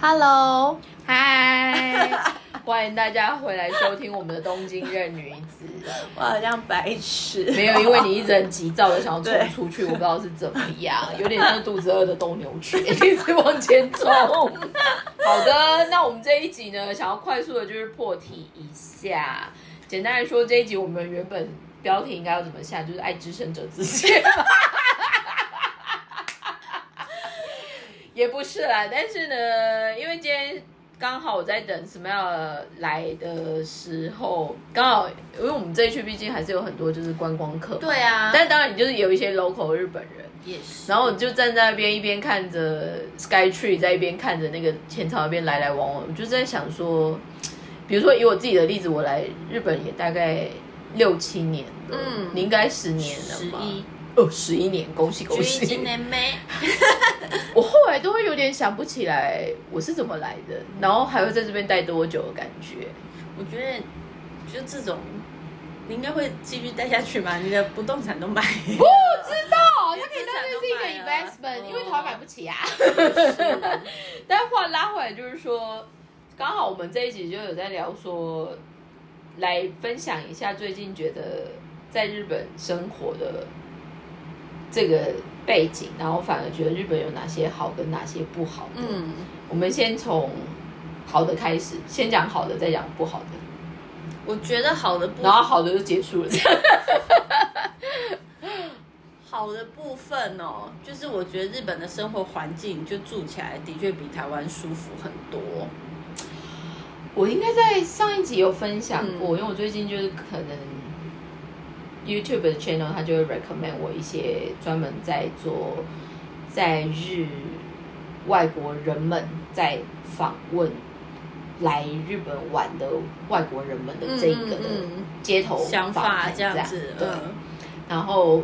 Hello，嗨，欢迎大家回来收听我们的东京任女子。我好像白痴，没有，因为你一直很急躁的想要冲出去，我不知道是怎么样，有点像肚子饿的斗牛犬，一直往前冲。好的，那我们这一集呢，想要快速的就是破题一下。简单来说，这一集我们原本标题应该要怎么下，就是“爱之深者自见”。也不是啦，但是呢，因为今天刚好我在等 Smile 来的时候，刚好因为我们这一区毕竟还是有很多就是观光客，对啊，但当然你就是有一些 local 日本人，也是。然后我就站在那边一边看着 Sky Tree，在一边看着那个前朝那边来来往往，我就在想说，比如说以我自己的例子，我来日本也大概六七年了，嗯你应该十年了吧？十一，哦，十一年，恭喜恭十一喜！今年没，我后来都会有点想不起来我是怎么来的，然后还会在这边待多久的感觉。我觉得就这种，你应该会继续待下去吧？你的不动产都买，不知道，连它可以当成是一个 investment，哦因为台湾买不起啊。哦但话拉回来就是说，刚好我们这一集就有在聊说，来分享一下最近觉得在日本生活的这个背景，然后反而觉得日本有哪些好跟哪些不好的。嗯，我们先从好的开始，先讲好的，再讲不好的，我觉得好的部然后好的就结束了。好的部分哦，就是我觉得日本的生活环境就住起来的确比台湾舒服很多。我应该在上一集有分享过，嗯因为我最近就是可能 YouTube 的 channel 他就会 recommend 我一些专门在做在日外国人们在访问来日本玩的外国人们的这个街头想法这样子，对，嗯。然后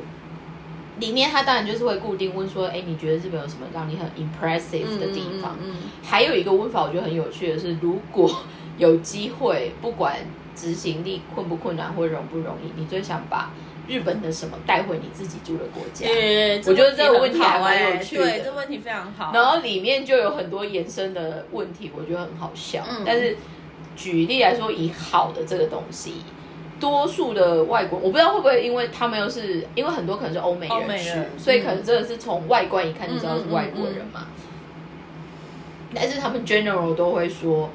里面他当然就是会固定问说，哎，你觉得日本有什么让你很 impressive 的地方？嗯嗯。还有一个问法，我觉得很有趣的是，如果有机会，不管执行力困不困难或容不容易，你最想把日本的什么带回你自己住的国家？对，我觉得这个问题还蛮有趣的对，这问题非常好。然后里面就有很多延伸的问题，我觉得很好笑。嗯但是举例来说，以好的这个东西，多数的外国，我不知道会不会因为他们又是因为很多可能是欧美人去，美人所以可能真的是从外观一看就知道是外国人嘛。但是他们 general 都会说，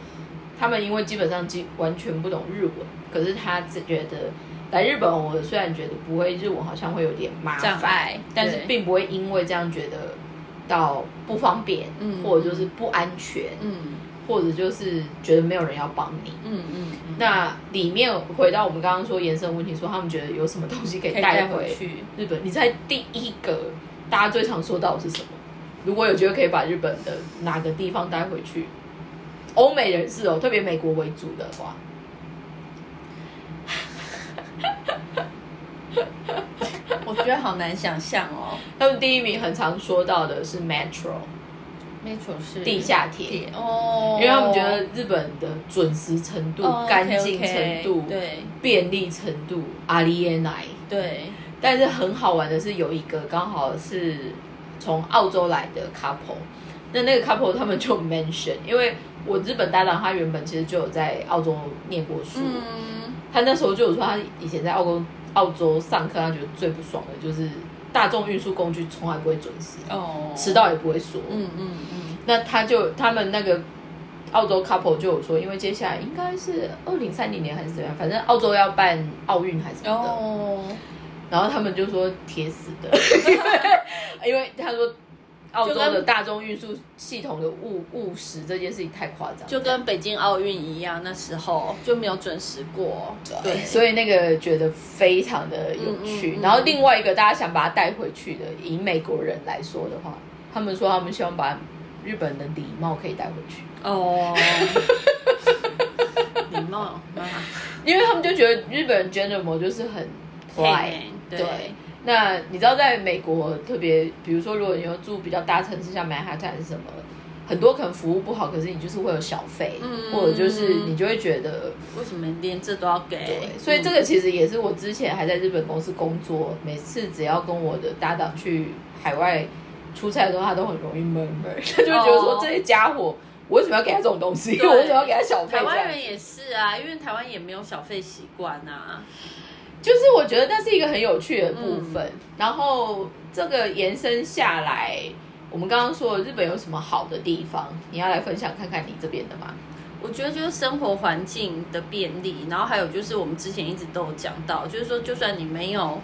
他们因为基本上基完全不懂日文，可是他只觉得来日本，我虽然觉得不会日文好像会有点麻烦碍，但是对并不会因为这样觉得到不方便，嗯或者就是不安全，嗯或者就是觉得没有人要帮你。嗯嗯嗯，那里面回到我们刚刚说延伸问题，说他们觉得有什么东西可以可以带带回回去。日本？你在第一个大家最常说到的是什么？如果有机会可以把日本的哪个地方带回去，欧美人士哦，特别美国为主的话，我觉得好难想象哦。他们第一名很常说到的是 Metro Metro 是地下铁，哦，因为他们觉得日本的准时程度、哦干净 OK，OK，程度、对。便利程度，阿里耶奈。对，但是很好玩的是，有一个刚好是从澳洲来的 couple，那那个 couple 他们就 mention，因为我日本搭档他原本其实就有在澳洲念过书，嗯他那时候就有说他以前在澳洲澳洲上课，他觉得最不爽的就是大众运输工具从来不会准时，哦，迟到也不会说。嗯嗯嗯，那他就他们那个澳洲 couple 就有说，因为接下来应该是二零三零年还是怎样，反正澳洲要办奥运还是什么的，哦，然后他们就说铁死的，因 为因为他说澳洲的大众运输系统的误误时这件事情太夸张，就跟北京奥运一样，那时候就没有准时过。对，所以那个觉得非常的有趣。嗯嗯嗯然后另外一个大家想把它带回去的，以美国人来说的话，他们说他们希望把日本的礼貌可以带回去。哦，礼貌啊，因为他们就觉得日本人 general 就是很 polite，对对。那你知道，在美国特别，比如说，如果你要住比较大城市，像曼哈顿什么，很多可能服务不好，可是你就是会有小费，嗯或者就是你就会觉得，为什么连这都要给？对，所以这个其实也是我之前还在日本公司工作，每次只要跟我的搭档去海外出差的时候，他都很容易闷闷，他 就会觉得说哦这些家伙我为什么要给他这种东西？对我为什么要给他小费？台湾人也是啊，因为台湾也没有小费习惯啊。就是我觉得那是一个很有趣的部分。嗯然后这个延伸下来，我们刚刚说日本有什么好的地方？你要来分享看看你这边的吗？我觉得就是生活环境的便利，然后还有就是我们之前一直都有讲到，就是说就算你没有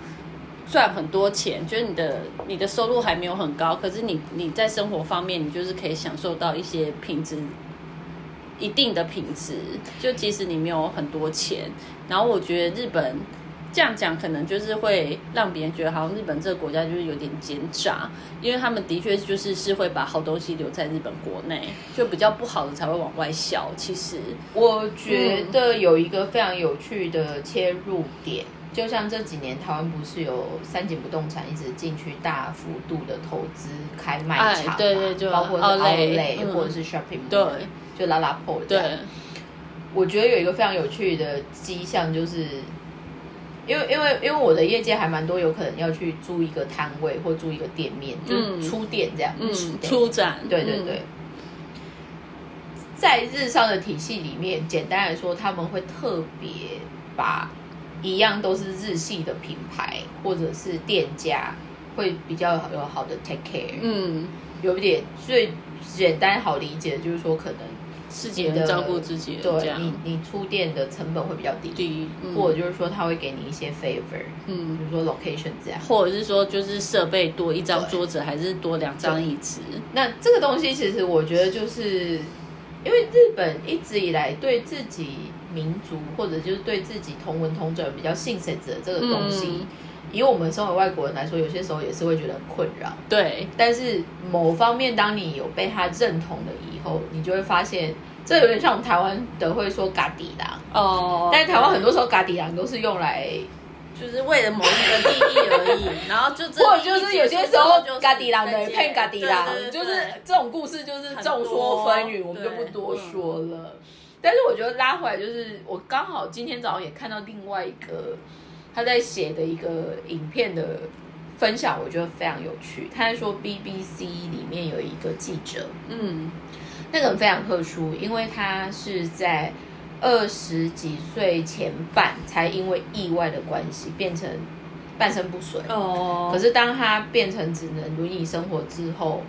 赚很多钱，就是你的你的收入还没有很高，可是你你在生活方面，你就是可以享受到一些品质一定的品质，就即使你没有很多钱。然后我觉得日本这样讲，可能就是会让别人觉得好像日本这个国家就是有点奸诈，因为他们的确就是是会把好东西留在日本国内，就比较不好的才会往外销。其实，我觉得有一个非常有趣的切入点，就像这几年台湾不是有三井不动产一直进去大幅度的投资开卖场对对就包括是 Outlet，Outlet、嗯。或者是 Shopping Mall，对。就拉拉样。对，我觉得有一个非常有趣的迹象，就是因为因为因为我的业界还蛮多，有可能要去租一个摊位或租一个店面，就是出店这样。嗯，出展，嗯对对对，在日商的体系里面，简单来说，他们会特别把一样都是日系的品牌或者是店家，会比较有好的 take care，嗯，有一点最简单好理解的就是说，可能自己人照顾自己对你你出店的成本会比较低，低，嗯或者就是说他会给你一些 favor，嗯比。如说 location 这样。或者是说，就是设备多一张桌子，还是多两张椅子？那这个东西其实我觉得就是因为日本一直以来对自己民族或者就是对自己同文同种比较信谁者这个东西，嗯以我们身为外国人来说，有些时候也是会觉得很困扰。对，但是某方面，当你有被他认同了以后，你就会发现，这有点像我们台湾的会说“嘎底郎”，哦，但是台湾很多时候“嘎底郎”都是用来，就是为了某一个利益而已，然后就这或者就是有些时候就是“嘎迪郎”的在骗“嘎迪郎对对”，对就是这种故事就是众说纷纭，我们就不多说了。但是我觉得拉回来，就是我刚好今天早上也看到另外一个他在写的一个影片的分享，我觉得非常有趣。他在说 BBC 里面有一个记者，嗯那个人非常特殊，因为他是在二十几岁前半才因为意外的关系变成半身不遂。哦，可是当他变成只能轮椅生活之后，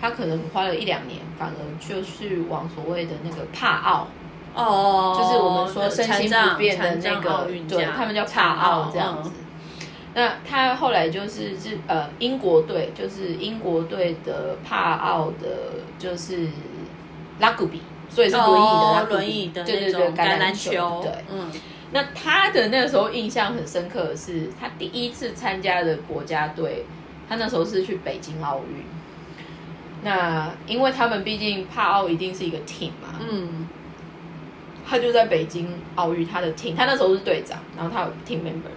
他可能花了一两年，反而就是往所谓的那个帕奥，哦，就是我们说身心不便的那个运，对他们叫帕奥这样子。嗯那他后来就是日呃英国队，就是英国队的帕奥的，就是拉古比，所以是轮椅的拉哦古比，轮椅的对对对，橄榄球，球，对。嗯那他的那个时候印象很深刻的是，他第一次参加的国家队，他那时候是去北京奥运。那因为他们毕竟帕奥一定是一个 team 嘛，嗯他就在北京奥运，他的 team，他那时候是队长，然后他有 team member，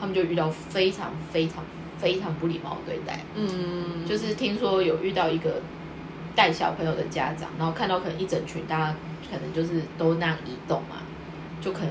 他们就遇到非常非常非常不礼貌的对待，嗯，就是听说有遇到一个带小朋友的家长，然后看到可能一整群大家可能就是都那样移动嘛，就可能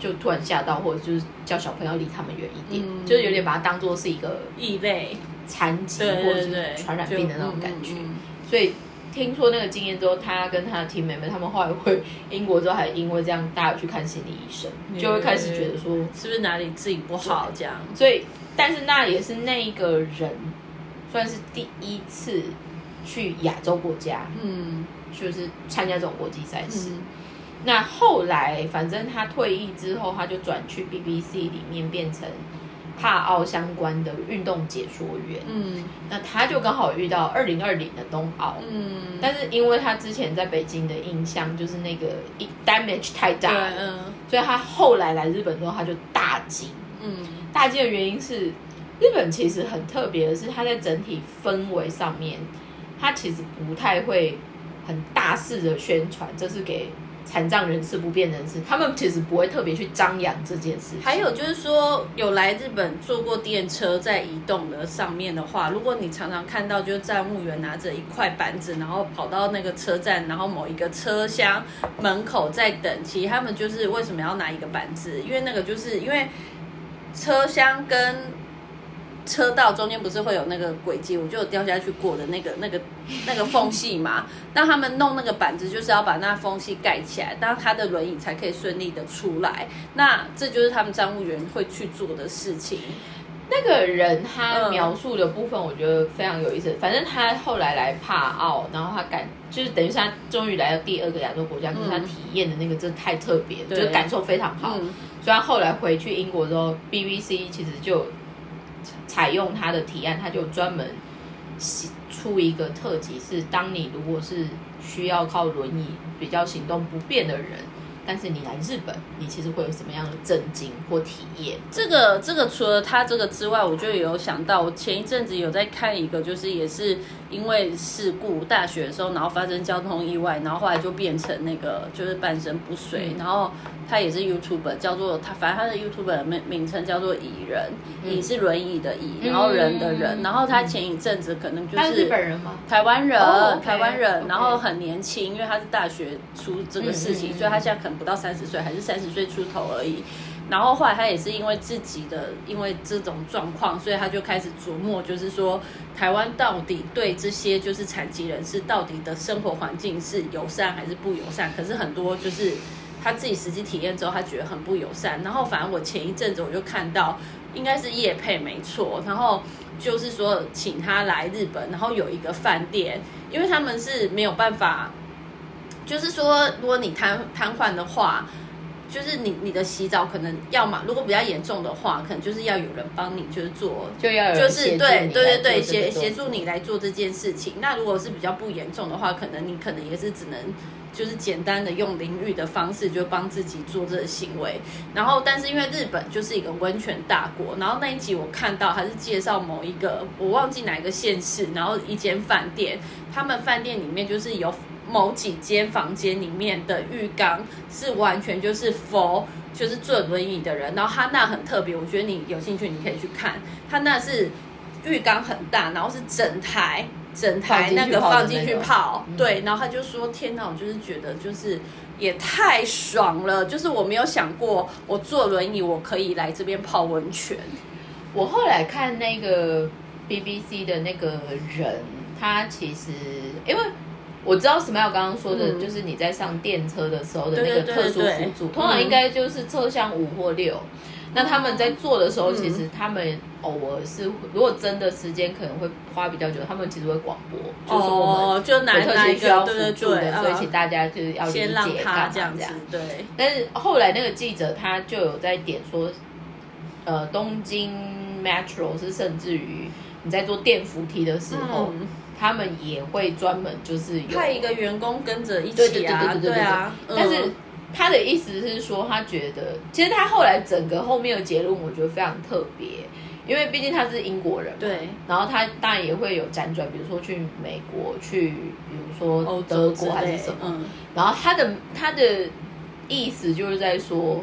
就突然吓到，或者就是叫小朋友离他们远一点，嗯。就是有点把它当做是一个异类，残疾或者是传染病的那种感觉。就嗯嗯。所以听说那个经验之后，他跟他的 team member 他们后来回英国之后，还因为这样大家去看心理医生，嗯就会开始觉得说，嗯是不是哪里自己不好这样？所以但是那也是那一个人算是第一次去亚洲国家，嗯就是参加这种国际赛事。嗯那后来反正他退役之后，他就转去 BBC 里面变成帕奥相关的运动解说员。嗯那他就刚好遇到二零二零的冬奥。嗯，但是因为他之前在北京的印象就是那个一 damage 太大了，嗯所以他后来来日本之后他就大惊。嗯大惊的原因是，日本其实很特别的是，它在整体氛围上面，它其实不太会很大肆的宣传，这是给残障人士、不便人士，他们其实不会特别去张扬这件事情。还有就是说，有来日本坐过电车在移动的上面的话，如果你常常看到，就是站务员拿着一块板子，然后跑到那个车站，然后某一个车厢门口在等，其实他们就是为什么要拿一个板子？因为那个就是因为车厢跟车道中间不是会有那个轨迹，我就有掉下去过的那个那个那个缝隙嘛。那他们弄那个板子，就是要把那缝隙盖起来，当他的轮椅才可以顺利的出来。那这就是他们站务员会去做的事情。那个人他描述的部分，我觉得非常有意思。反正他后来来帕奥，然后他感就是等于是他终于来到第二个亚洲国家，可是他体验的那个真的太特别，就是感受非常好。所以他后来回去英国之后，BBC 其实就采用他的提案，他就专门出一个特辑，是当你如果是需要靠轮椅比较行动不便的人。但是你来日本，你其实会有什么样的震惊或体验？这个这个除了他这个之外，我就有想到，我前一阵子有在看一个，就是也是因为事故，大学的时候，然后发生交通意外，然后后来就变成那个就是半身不遂，然后。他也是 YouTuber，叫做他，反正他的 YouTuber 名名称叫做蚁人，蚁是轮椅的蚁，然后人的人，然后他前一阵子可能就是日本人吗？台湾人，台湾人，然后很年轻，因为他是大学出这个事情，所以他现在可能不到三十岁，还是三十岁出头而已。然后后来他也是因为自己的因为这种状况，所以他就开始琢磨，就是说台湾到底对这些就是残疾人士到底的生活环境是友善还是不友善？可是很多就是。他自己实际体验之后，他觉得很不友善。然后，反正我前一阵子我就看到，应该是叶配没错。然后就是说，请他来日本，然后有一个饭店，因为他们是没有办法，就是说，如果你瘫瘫痪的话，就是你你的洗澡可能要嘛，如果比较严重的话，可能就是要有人帮你，就是做，就要就是对对对对协协助你来做这件事情。那如果是比较不严重的话，可能你可能也是只能。就是简单的用淋浴的方式，就帮自己做这个行为。然后，但是因为日本就是一个温泉大国，然后那一集我看到还是介绍某一个，我忘记哪一个县市，然后一间饭店，他们饭店里面就是有某几间房间里面的浴缸是完全就是 for 就是坐轮椅的人，然后他那很特别，我觉得你有兴趣你可以去看，他那是浴缸很大，然后是整台。整台那个放进去泡，对，然后他就说：“天哪，我就是觉得就是也太爽了，就是我没有想过我坐轮椅我可以来这边泡温泉。”我后来看那个 BBC 的那个人，他其实因为我知道 Smile 刚刚说的，就是你在上电车的时候的那个特殊辅助，通常应该就是车厢五或六。那他们在做的时候，其实他们偶尔是，如果真的时间可能会花比较久，他们其实会广播，就是说我们就哪哪需要辅助的，所以请大家就是要理解他这样子。对。但是后来那个记者他就有在点说，呃，东京 Metro 是甚至于你在做电扶梯的时候，他们也会专门就是派一个员工跟着一起啊，对啊，但是。他的意思是说，他觉得其实他后来整个后面的结论，我觉得非常特别，因为毕竟他是英国人，对。然后他当然也会有辗转，比如说去美国，去比如说德国还是什么。嗯。然后他的他的意思就是在说，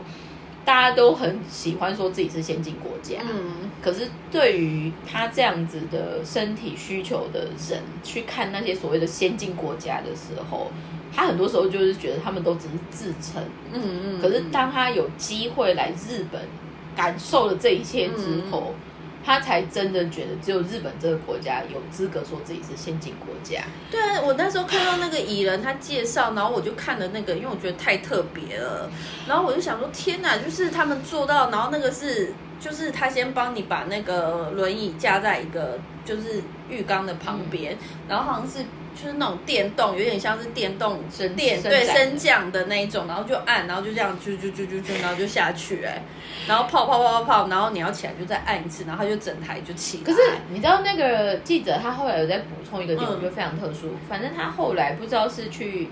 大家都很喜欢说自己是先进国家，嗯。可是对于他这样子的身体需求的人，去看那些所谓的先进国家的时候。他很多时候就是觉得他们都只是自称，嗯嗯。可是当他有机会来日本，感受了这一切之后，他才真的觉得只有日本这个国家有资格说自己是先进国家。对啊，我那时候看到那个蚁人他介绍，然后我就看了那个，因为我觉得太特别了，然后我就想说，天哪，就是他们做到，然后那个是，就是他先帮你把那个轮椅架在一个就是浴缸的旁边，然后好像是。就是那种电动，有点像是电动电对升降的那一种，然后就按，然后就这样就就就就就，然后就下去哎，然后泡泡泡泡泡，然后你要起来就再按一次，然后它就整台就起来。可是你知道那个记者他后来有在补充一个点，我觉得非常特殊。反正他后来不知道是去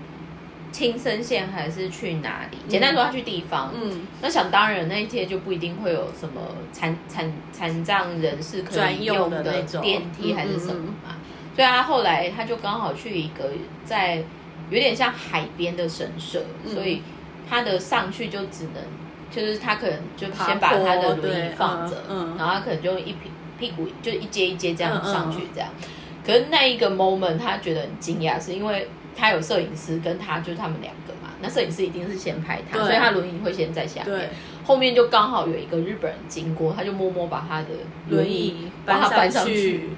青森县还是去哪里，简单说他去地方。嗯，那想当然那一天就不一定会有什么残残残障人士可以用的那种电梯还是什么嘛。对啊，后来他就刚好去一个在有点像海边的神社，所以他的上去就只能，就是他可能就先把他的轮椅放着，然后他可能就一屁屁股就一阶一阶这样上去这样。可是那一个 moment 他觉得很惊讶，是因为他有摄影师跟他就是他们两个嘛，那摄影师一定是先拍他，所以他轮椅会先在下面，后面就刚好有一个日本人经过，他就默默把他的轮椅椅把他搬上上去。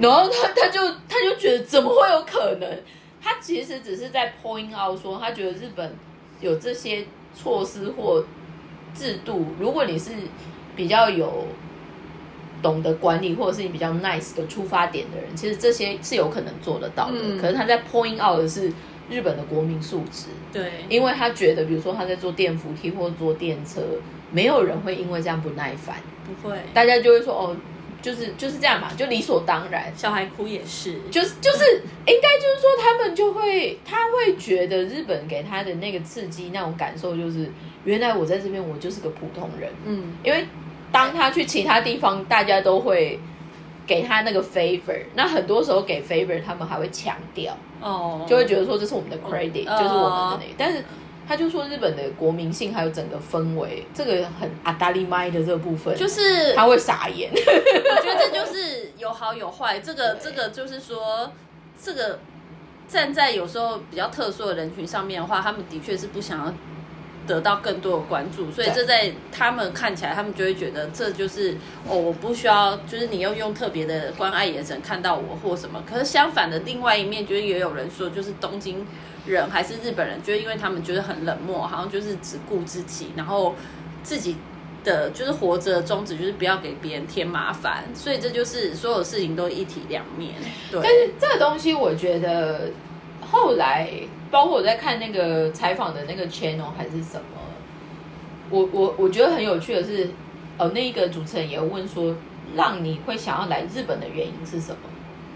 然后他他就他就觉得怎么会有可能？他其实只是在 point out 说，他觉得日本有这些措施或制度，如果你是比较有懂得管理，或者是你比较 nice 的出发点的人，其实这些是有可能做得到的。嗯。可是他在 point out 的是日本的国民素质，对，因为他觉得，比如说他在坐电扶梯或坐电车，没有人会因为这样不耐烦，不会，大家就会说哦，就是就是这样嘛，就理所当然。小孩哭也是，就是就是应该就是说，他们就会他会觉得日本给他的那个刺激那种感受，就是原来我在这边我就是个普通人，嗯，因为当他去其他地方，大家都会给他那个 favor，那很多时候给 favor，他们还会强调，哦，就会觉得说这是我们的 credit，、哦就是我们的那个，但是。他就说日本的国民性还有整个氛围，这个很阿达利麦的这个部分，就是他会傻眼。我觉得这就是有好有坏，这个这个就是说，这个站在有时候比较特殊的人群上面的话，他们的确是不想要得到更多的关注，所以这在他们看起来，他们就会觉得这就是哦，我不需要，就是你要用特别的关爱眼神看到我或什么。可是相反的，另外一面就是也有人说，就是东京人还是日本人，就是因为他们觉得很冷漠，好像就是只顾自己，然后自己的就是活着的宗旨就是不要给别人添麻烦，所以这就是所有事情都一体两面。对，但是这个东西，我觉得后来，包括我在看那个采访的那个 channel 还是什么，我我我觉得很有趣的是，呃，那一个主持人也问说，让你会想要来日本的原因是什么？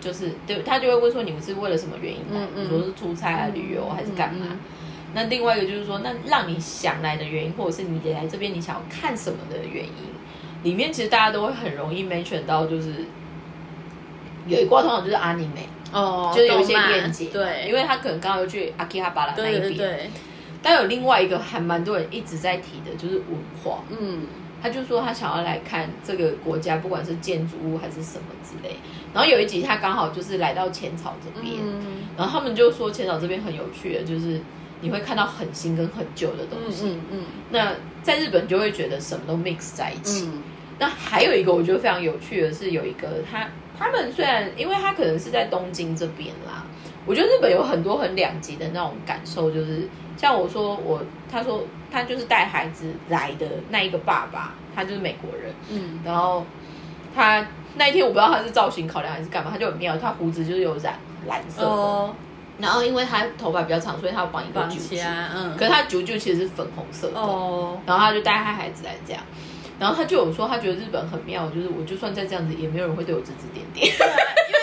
就是对他就会问说，你们是为了什么原因来？嗯嗯比如说是出差啊、旅游还是干嘛？嗯嗯那另外一个就是说，那让你想来的原因，或者是你来这边你想要看什么的原因，里面其实大家都会很容易 mention 到，就是有一挂通常就是阿尼美。哦，就是有一些链接，对，因为他可能刚好又去阿基哈巴拉那一边，对对，但有另外一个还蛮多人一直在提的，就是文化。嗯，他就说他想要来看这个国家，不管是建筑物还是什么之类。然后有一集他刚好就是来到浅草这边，嗯然后他们就说浅草这边很有趣的，就是你会看到很新跟很旧的东西。嗯嗯那在日本就会觉得什么都 mix 在一起。嗯那还有一个我觉得非常有趣的是，有一个他他们虽然因为他可能是在东京这边啦，我觉得日本有很多很两极的那种感受，就是像我说我他说他就是带孩子来的那一个爸爸，他就是美国人，嗯。然后他那一天我不知道他是造型考量还是干嘛，他就很妙，他胡子就是有染蓝色的，哦，然后因为他头发比较长，所以他有绑一个绑揪揪，嗯，可是他揪揪其实是粉红色的，哦，然后他就带他孩子来这样，然后他就有说他觉得日本很妙，就是我就算再这样子，也没有人会对我指指点点。对啊，因为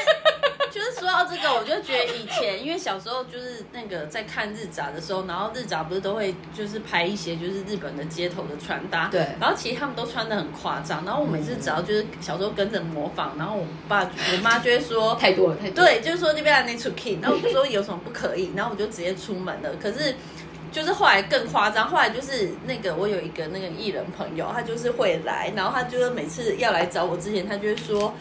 就是说到这个，我就觉得以前，因为小时候就是那个在看日杂的时候，然后日杂不是都会就是拍一些就是日本的街头的穿搭，对然后其实他们都穿的很夸张，然后我每次只要就是小时候跟着模仿，然后我爸我妈就会说。太多了，太多了。对，就是说那边的那出 king，然后我就说有什么不可以，然后我就直接出门了。可是就是后来更夸张，后来就是那个我有一个那个艺人朋友，他就是会来，然后他就是每次要来找我之前，他就会说。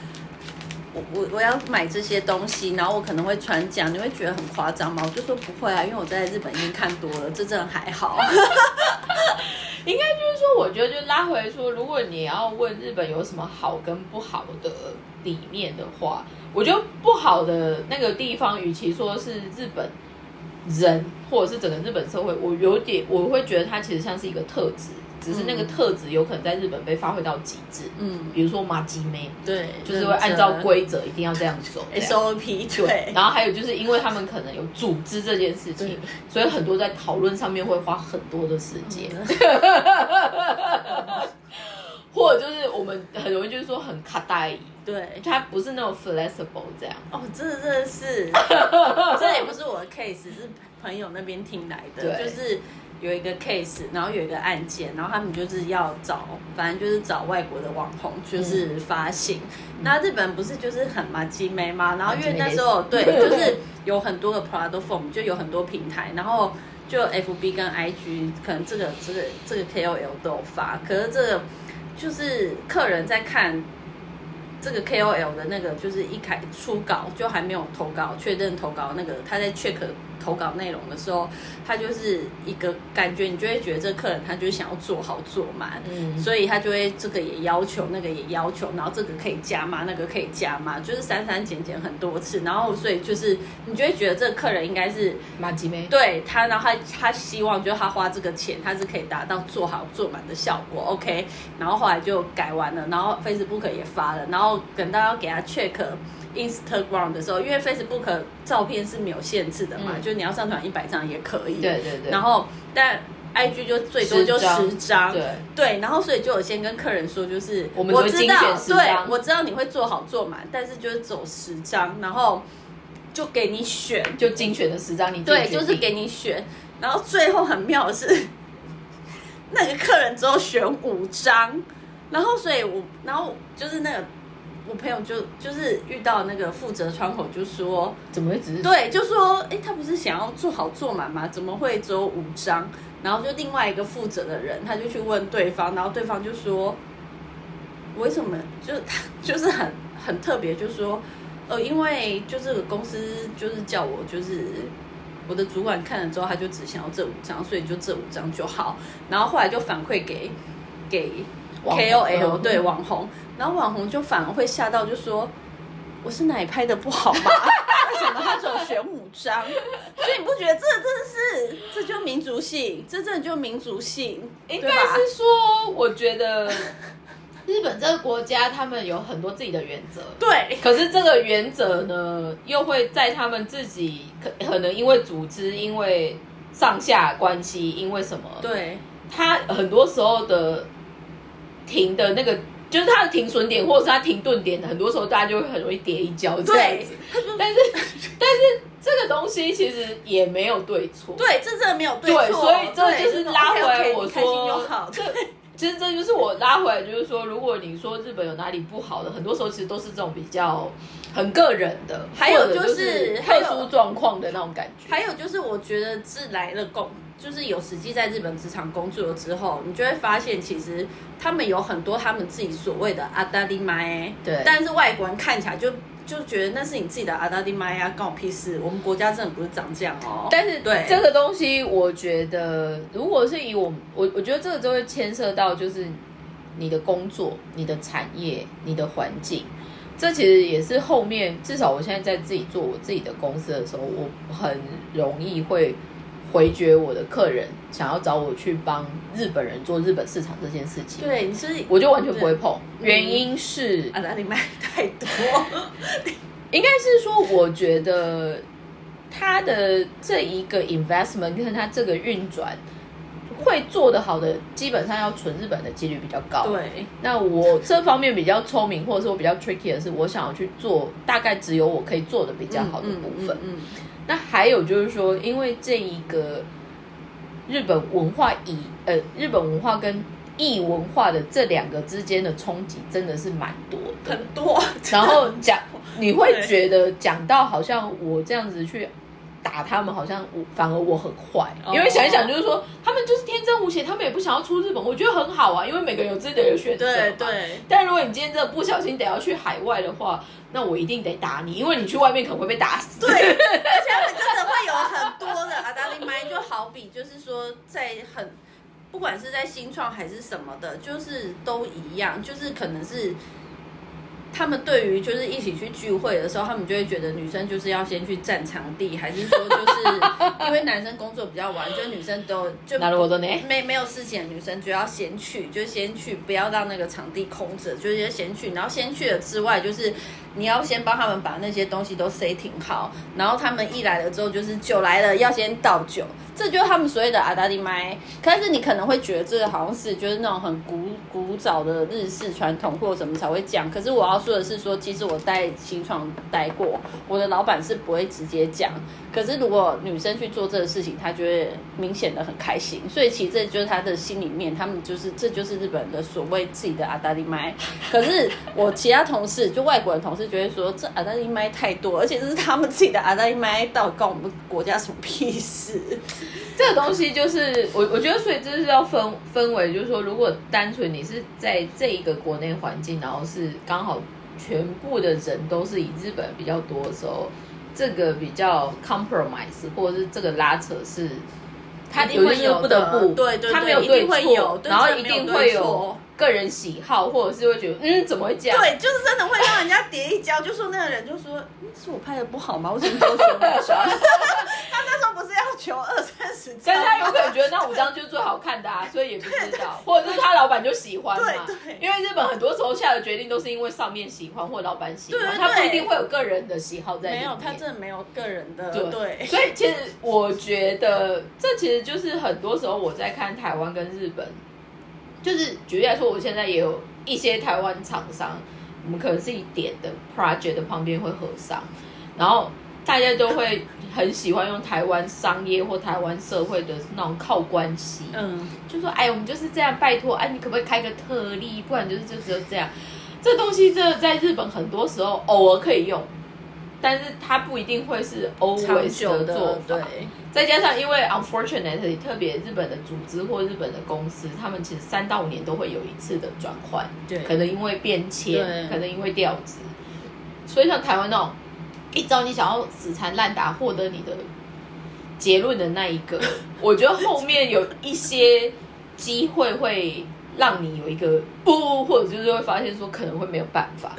我我我要买这些东西，然后我可能会穿这样，你会觉得很夸张吗？我就说不会啊，因为我在日本已经看多了，这真的还好。应该就是说，我觉得就拉回来说，如果你要问日本有什么好跟不好的里面的话，我觉得不好的那个地方，与其说是日本人或者是整个日本社会，我有点我会觉得它其实像是一个特质，只是那个特质有可能在日本被发挥到极致。嗯，比如说马吉妹，对，就是会按照规则一定要这样走。SOP 对，然后还有就是因为他们可能有组织这件事情，所以很多在讨论上面会花很多的时间，或者就是我们很容易就是说很卡带，对。它不是那种 flexible 这样。哦，真的真的是，这也不是我的 case，是朋友那边听来的，就是有一个 case，然后有一个案件，然后他们就是要找，反正就是找外国的网红，就是发行。那日本不是就是很马基妹吗？然后因为那时候对，就是有很多个 platform，就有很多平台，然后就 FB 跟 IG，可能这个这个这个 KOL 都有发，可是这个就是客人在看这个 KOL 的那个就是一开初稿就还没有投稿确认投稿那个他在 check 投稿内容的时候，他就是一个感觉，你就会觉得这客人他就是想要做好做满，嗯所以他就会这个也要求，那个也要求，然后这个可以加吗，那个可以加吗，就是删删减减很多次，然后所以就是你就会觉得这个客人应该是马吉妹，对他，然后他他希望就是他花这个钱，他是可以达到做好做满的效果，OK。然后后来就改完了，然后 Facebook 也发了，然后等到要给他 check Instagram 的时候，因为 Facebook 照片是没有限制的嘛，嗯。就你要上传一百张也可以。对对对，然后但 IG 就最多就十张。对，对，然后所以就有先跟客人说，就是我们知道精选，10对张，我知道你会做好做满，但是就是走十张，然后就给你选，就精选的十张，你对，就是给你选，然后最后很妙的是，那个客人只有选五张，然后所以我，然后就是那个我朋友就就是遇到那个负责窗口就说，怎么会只是对，就说，哎，他不是想要做好做满吗？怎么会只有五张？然后就另外一个负责的人，他就去问对方，然后对方就说，为什么？就是他 就是很很特别，就说，呃，因为就这个公司就是叫我就是。我的主管看了之后，他就只想要这五张，所以就这五张就好。然后后来就反馈给给 KOL 嗯对网红，然后网红就反而会吓到，就说我是哪里拍的不好吗？为什么他只有选五张？所以你不觉得这真的是这就民族性，这真的就民族性，应该是说，我觉得 日本这个国家，他们有很多自己的原则。对可是这个原则呢，又会在他们自己可可能因为组织、因为上下关系、因为什么，对他很多时候的停的那个，就是它的停损点或者是它停顿点，很多时候大家就会很容易跌一跤这样对子。但是，但是这个东西其实也没有对错，对，这真的没有对错对，所以这就是拉回来我说好，这其实这就是我拉回来，就是说，如果你说日本有哪里不好的，很多时候其实都是这种比较很个人的，还有就就是特殊状况的那种感觉。还有就是，我觉得是来了工，就是有实际在日本职场工作了之后，你就会发现，其实他们有很多他们自己所谓的阿达利麦，对但是外国人看起来就就觉得那是你自己的阿达利麦呀，关我屁事！我们国家真的不是长这样哦。但是对这个东西，我觉得如果是以我我我觉得这个就会牵涉到就是你的工作、你的产业、你的环境。这其实也是后面，至少我现在在自己做我自己的公司的时候，我很容易会回绝我的客人想要找我去帮日本人做日本市场这件事情，对，你是我就完全不会碰。原因是阿达利麦太多，应该是说，我觉得他的这一个 investment 跟他这个运转会做得好的，基本上要存日本的几率比较高。对那我这方面比较聪明，或者是我比较 tricky 的是，我想要去做大概只有我可以做的比较好的部分。嗯，嗯那还有就是说，因为这一个日本文化以呃日本文化跟异文化的这两个之间的冲击真的是蛮多嗯的。很多。然后讲，你会觉得讲到好像我这样子去打他们，好像我反而我很坏，哦因为想一想就是说，他们就是天真无邪，他们也不想要出日本，我觉得很好啊，因为每个人有自己的选择嘛。对对但如果你今天真的不小心得要去海外的话，那我一定得打你，因为你去外面可能会被打死。对，而且他们真的会有很多的阿达利麦，就好比就是说在很。不管是在新创还是什么的，就是都一样，就是可能是他们对于就是一起去聚会的时候，他们就会觉得女生就是要先去占场地，还是说就是因为男生工作比较晚，就是女生都就なるほどね。没没有事情的女生就要先去，就先去，不要让那个场地空着，就是先去。然后先去了之外，就是 你要先帮他们把那些东西都 setting 好，然后他们一来了之后，就是酒来了要先倒酒，这就是他们所谓的阿达利麦。但是你可能会觉得这个好像是就是那种很古古早的日式传统或什么才会讲。可是我要说的是说，其实我在新创待过，我的老板是不会直接讲。可是如果女生去做这个事情，她就会明显的很开心。所以其实这就是她的心里面，他们就是这就是日本的所谓自己的阿达利麦。可是我其他同事，就外国人同事，觉得说这阿达利麦太多，而且这是他们自己的阿达利麦，到底关我们国家什么屁事？这个东西就是我，我觉得，所以这是要分分为，就是说，如果单纯你是在这一个国内环境，然后是刚好全部的人都是以日本比较多的时候，这个比较 compromise 或者是这个拉扯是，他一定会不得不，的对对他没有对一定会对错有然后一定会有错个人喜好，或者是会觉得嗯怎么会这样？对，就是真的会让人家跌一跤，就说那个人就说，嗯，是我拍的不好吗？我怎么都说不上？他那时候不是要求二三十张，但是他有可能觉得那五张就是最好看的啊，所以也不知道，或者是他老板就喜欢嘛。对对因为日本很多时候下的决定都是因为上面喜欢或老板喜欢，他不一定会有个人的喜好在里面。没有，他真的没有个人的对对，所以其实我觉得这其实就是很多时候我在看台湾跟日本，就是举例来说，我现在也有一些台湾厂商，我们可能是一点的 project 的旁边会合上，然后大家都会很喜欢用台湾商业或台湾社会的那种靠关系，嗯，就说哎，我们就是这样，拜托，哎，你可不可以开个特例，不然就是就只有这样。这东西真的在日本很多时候偶尔可以用，但是它不一定会是长 always 的做法。对，再加上因为 unfortunately，特别日本的组织或日本的公司，他们其实三到五年都会有一次的转换，对可能因为变迁，可能因为调职，所以像台湾那种一招你想要死缠烂打获得你的结论的那一个，我觉得后面有一些机会会让你有一个不，或者就是会发现说可能会没有办法。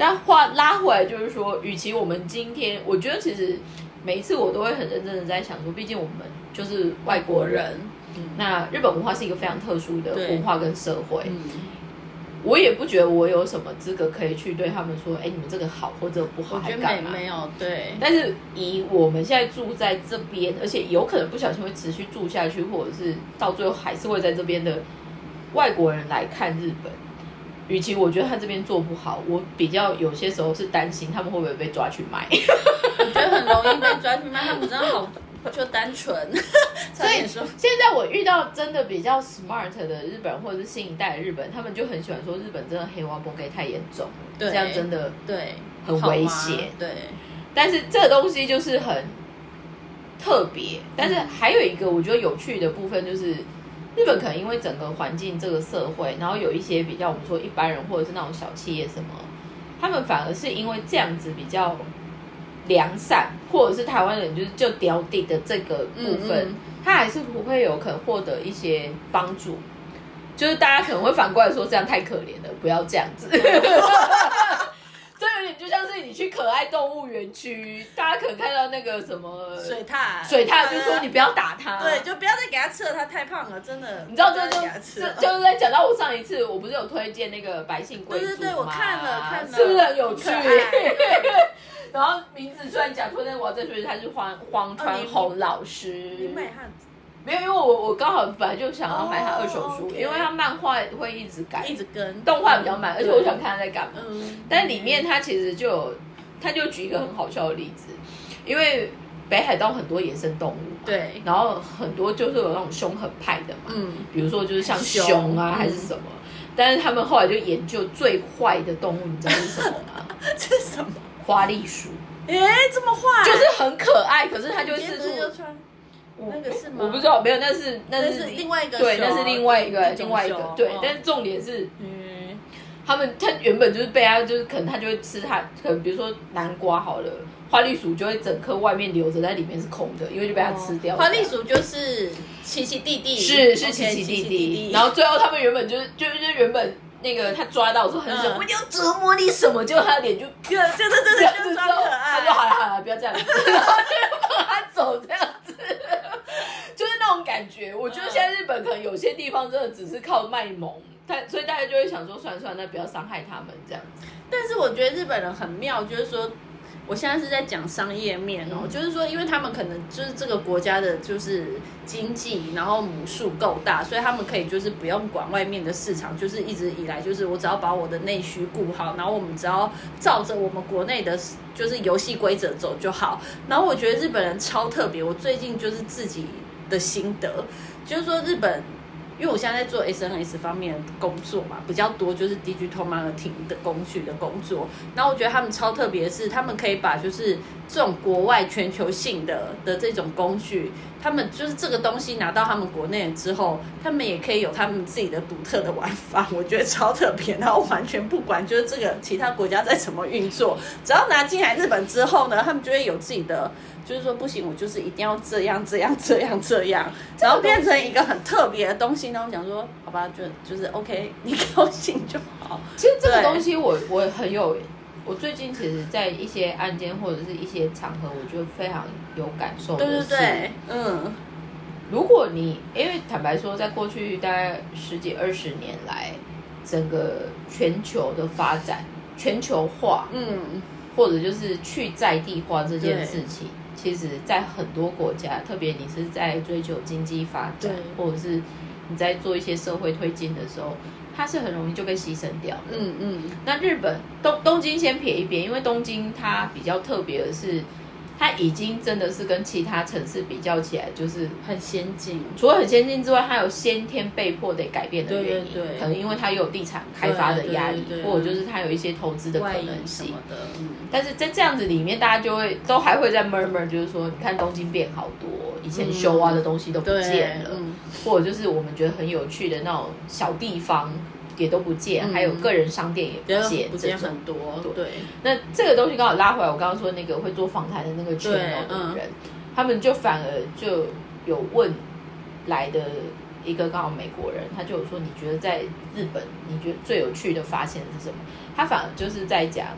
但话拉回来就是说，与其我们今天，我觉得其实每一次我都会很认真的在想说，毕竟我们就是外国人，嗯。那日本文化是一个非常特殊的文化跟社会，嗯，我也不觉得我有什么资格可以去对他们说，哎，你们这个好或者不好，我觉得还干嘛？没没有对，但是以我们现在住在这边，而且有可能不小心会持续住下去，或者是到最后还是会在这边的外国人来看日本，与其我觉得他这边做不好，我比较有些时候是担心他们会不会被抓去卖。我觉得很容易被抓去卖，他们真的好就单纯，所以说现在我遇到真的比较 smart 的日本，或者是新一代的日本，他们就很喜欢说日本真的黑化不给太严重这样真的对很危险对，但是这个东西就是很特别，但是还有一个我觉得有趣的部分就是，日本可能因为整个环境这个社会，然后有一些比较我们说一般人或者是那种小企业什么，他们反而是因为这样子比较良善，或者是台湾人就是就屌地的这个部分，嗯嗯他还是不会有可能获得一些帮助。就是大家可能会反过来说，这样太可怜了，不要这样子。这有点就像是你去可爱动物园区，大家可能看到那个什么水獭，水獭，就说你不要打它。对，就不要再给它吃了，它太胖了，真的。你知道这就这就是在讲到我上一次，我不是有推荐那个白姓贵族吗？对对对我看了看了是不是很有趣？然后名字虽然讲错，但是我要再说一次，他是黄黄川哦你弘老师。你买它没有，因为我我刚好本来就想要买他二手书，因为他漫画会一直改，一直跟动画比较慢，而且我想看他在干嘛。嗯，但里面他其实就有，他就举一个很好笑的例子，因为北海道很多野生动物嘛，对，然后很多就是有那种凶狠派的嘛，嗯，比如说就是像熊熊啊嗯。还是什么，但是他们后来就研究最坏的动物，你知道是什么吗？这是什么？花栗鼠，哎，这么坏，就是很可爱，可是它就你今四处。那个是吗？我不知道，没有，那是那是另外一个对，那是另外一个另外一个对但是重点是嗯，他们他原本就是被他就是可能他就会吃他，可能比如说南瓜好了，花栗鼠就会整颗外面留着，在里面是空的，因为就被它吃掉了。花栗鼠就是奇奇弟弟，是是奇奇弟奇弟，然后最后他们原本就是就是原本那个他抓到的时候很想嗯我一定要折磨你什么，结果他的脸就对对对对对，就装可他说好好了，不要这样子，然后就放他走这样子，就是那种感觉。我觉得现在日本可能有些地方真的只是靠卖萌，但所以大家就会想说，算了算了，那不要伤害他们这样子。但是我觉得日本人很妙，就是说。我现在是在讲商业面哦，嗯就是说，因为他们可能就是这个国家的，就是经济，然后母数够大，所以他们可以就是不用管外面的市场，就是一直以来就是我只要把我的内需顾好，然后我们只要照着我们国内的，就是游戏规则走就好。然后我觉得日本人超特别，我最近就是自己的心得，就是说日本。因为我现在在做 SNS 方面的工作嘛，比较多就是 digital marketing 的工具的工作。然后我觉得他们超特别是，他们可以把就是这种国外全球性的的这种工具，他们就是这个东西拿到他们国内之后，他们也可以有他们自己的独特的玩法，我觉得超特别。然后完全不管就是这个其他国家在怎么运作，只要拿进来日本之后呢，他们就会有自己的。就是说不行，我就是一定要这样这样这样这样，然后变成一个很特别的东西。然后讲说，好吧，就就是 OK，你高兴就好。其实这个东西我我很有，我最近其实，在一些案件或者是一些场合，我就非常有感受。对对对，嗯。如果你因为坦白说，在过去大概十几二十年来，整个全球的发展、全球化，嗯，或者就是去在地化这件事情。其实，在很多国家，特别你是在追求经济发展，或者是你在做一些社会推进的时候，它是很容易就被牺牲掉。嗯嗯。那日本东东京先撇一边，因为东京它比较特别的是。它已经真的是跟其他城市比较起来，就是很先进。除了很先进之外，它有先天被迫得改变的原因，可能因为它有地产开发的压力，或者就是它有一些投资的可能性。但是在这样子里面，大家就会都还会在 murmur，就是说，你看东京变好多，以前修啊的东西都不见了，或者就是我们觉得很有趣的那种小地方。也都不见，还有个人商店也不见，不见很多。对，那这个东西刚好拉回来，我刚刚说那个会做访谈的那个圈的人，他们就反而就有问来的一个刚好美国人，他就有说，你觉得在日本，你觉得最有趣的发现是什么？他反而就是在讲，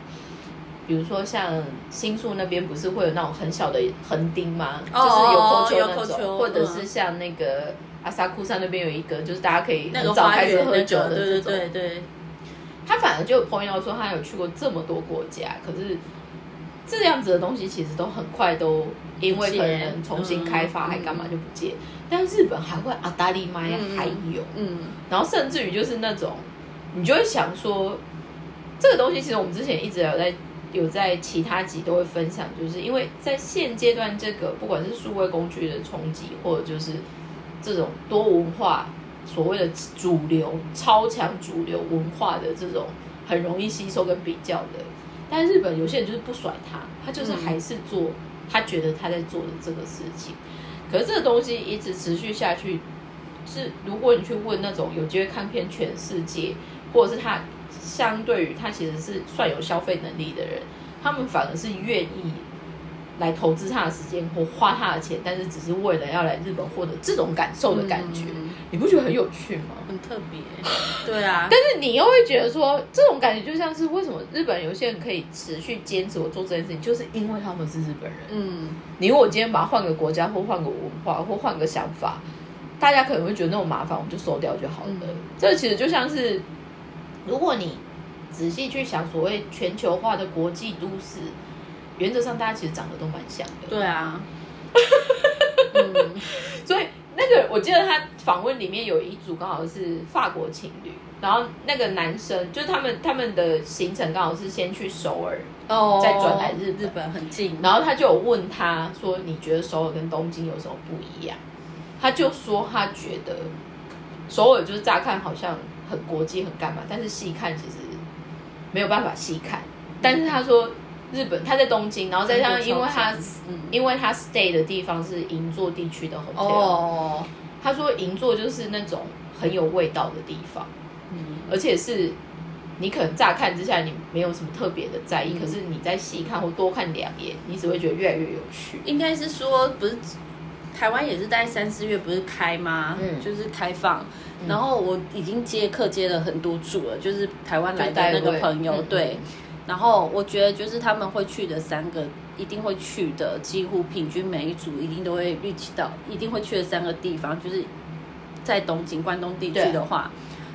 比如说像新宿那边不是会有那种很小的横丁吗？就是有口球那种，或者是像那个。阿萨库山那边有一个，就是大家可以很早开始喝酒的这种。对对对他反而就有朋友说，他有去过这么多国家，可是这样子的东西其实都很快都因为可能重新开发还干嘛就不见。但日本还会阿达利麦还有，嗯，然后甚至于就是那种，你就会想说，这个东西其实我们之前一直有在有在其他集都会分享，就是因为在现阶段这个不管是数位工具的冲击，或者就是。这种多文化所谓的主流、超强主流文化的这种很容易吸收跟比较的，但日本有些人就是不甩他，他就是还是做他觉得他在做的这个事情。可是这个东西一直持续下去，是如果你去问那种有机会看遍全世界，或者是他相对于他其实是算有消费能力的人，他们反而是愿意。来投资他的时间或花他的钱，但是只是为了要来日本获得这种感受的感觉，你不觉得很有趣吗？很特别，对啊。但是你又会觉得说，这种感觉就像是为什么日本有些人可以持续坚持我做这件事情，就是因为他们是日本人。嗯，你如果今天把它换个国家或换个文化或换个想法，大家可能会觉得那种麻烦，我们就收掉就好了。这其实就像是，如果你仔细去想，所谓全球化的国际都市。原则上，大家其实长得都蛮像的。对啊，嗯，所以那个我记得他访问里面有一组刚好是法国情侣，然后那个男生就是他们他们的行程刚好是先去首尔，哦，再转来日日本很近，然后他就有问他说：“你觉得首尔跟东京有什么不一样？”他就说他觉得首尔就是乍看好像很国际很干嘛，但是细看其实没有办法细看，但是他说。日本，他在东京，然后再加上，因为他，因为他 stay 的地方是银座地区的 hotel。哦。他说银座就是那种很有味道的地方，嗯，而且是你可能乍看之下你没有什么特别的在意，可是你再细看或多看两眼，你只会觉得越来越有趣。应该是说，不是台湾也是在三四月不是开吗？嗯，就是开放。然后我已经接客接了很多组了，就是台湾来的那个朋友，对。然后我觉得就是他们会去的三个，一定会去的，几乎平均每一组一定都会预期到，一定会去的三个地方，就是在东京关东地区的话，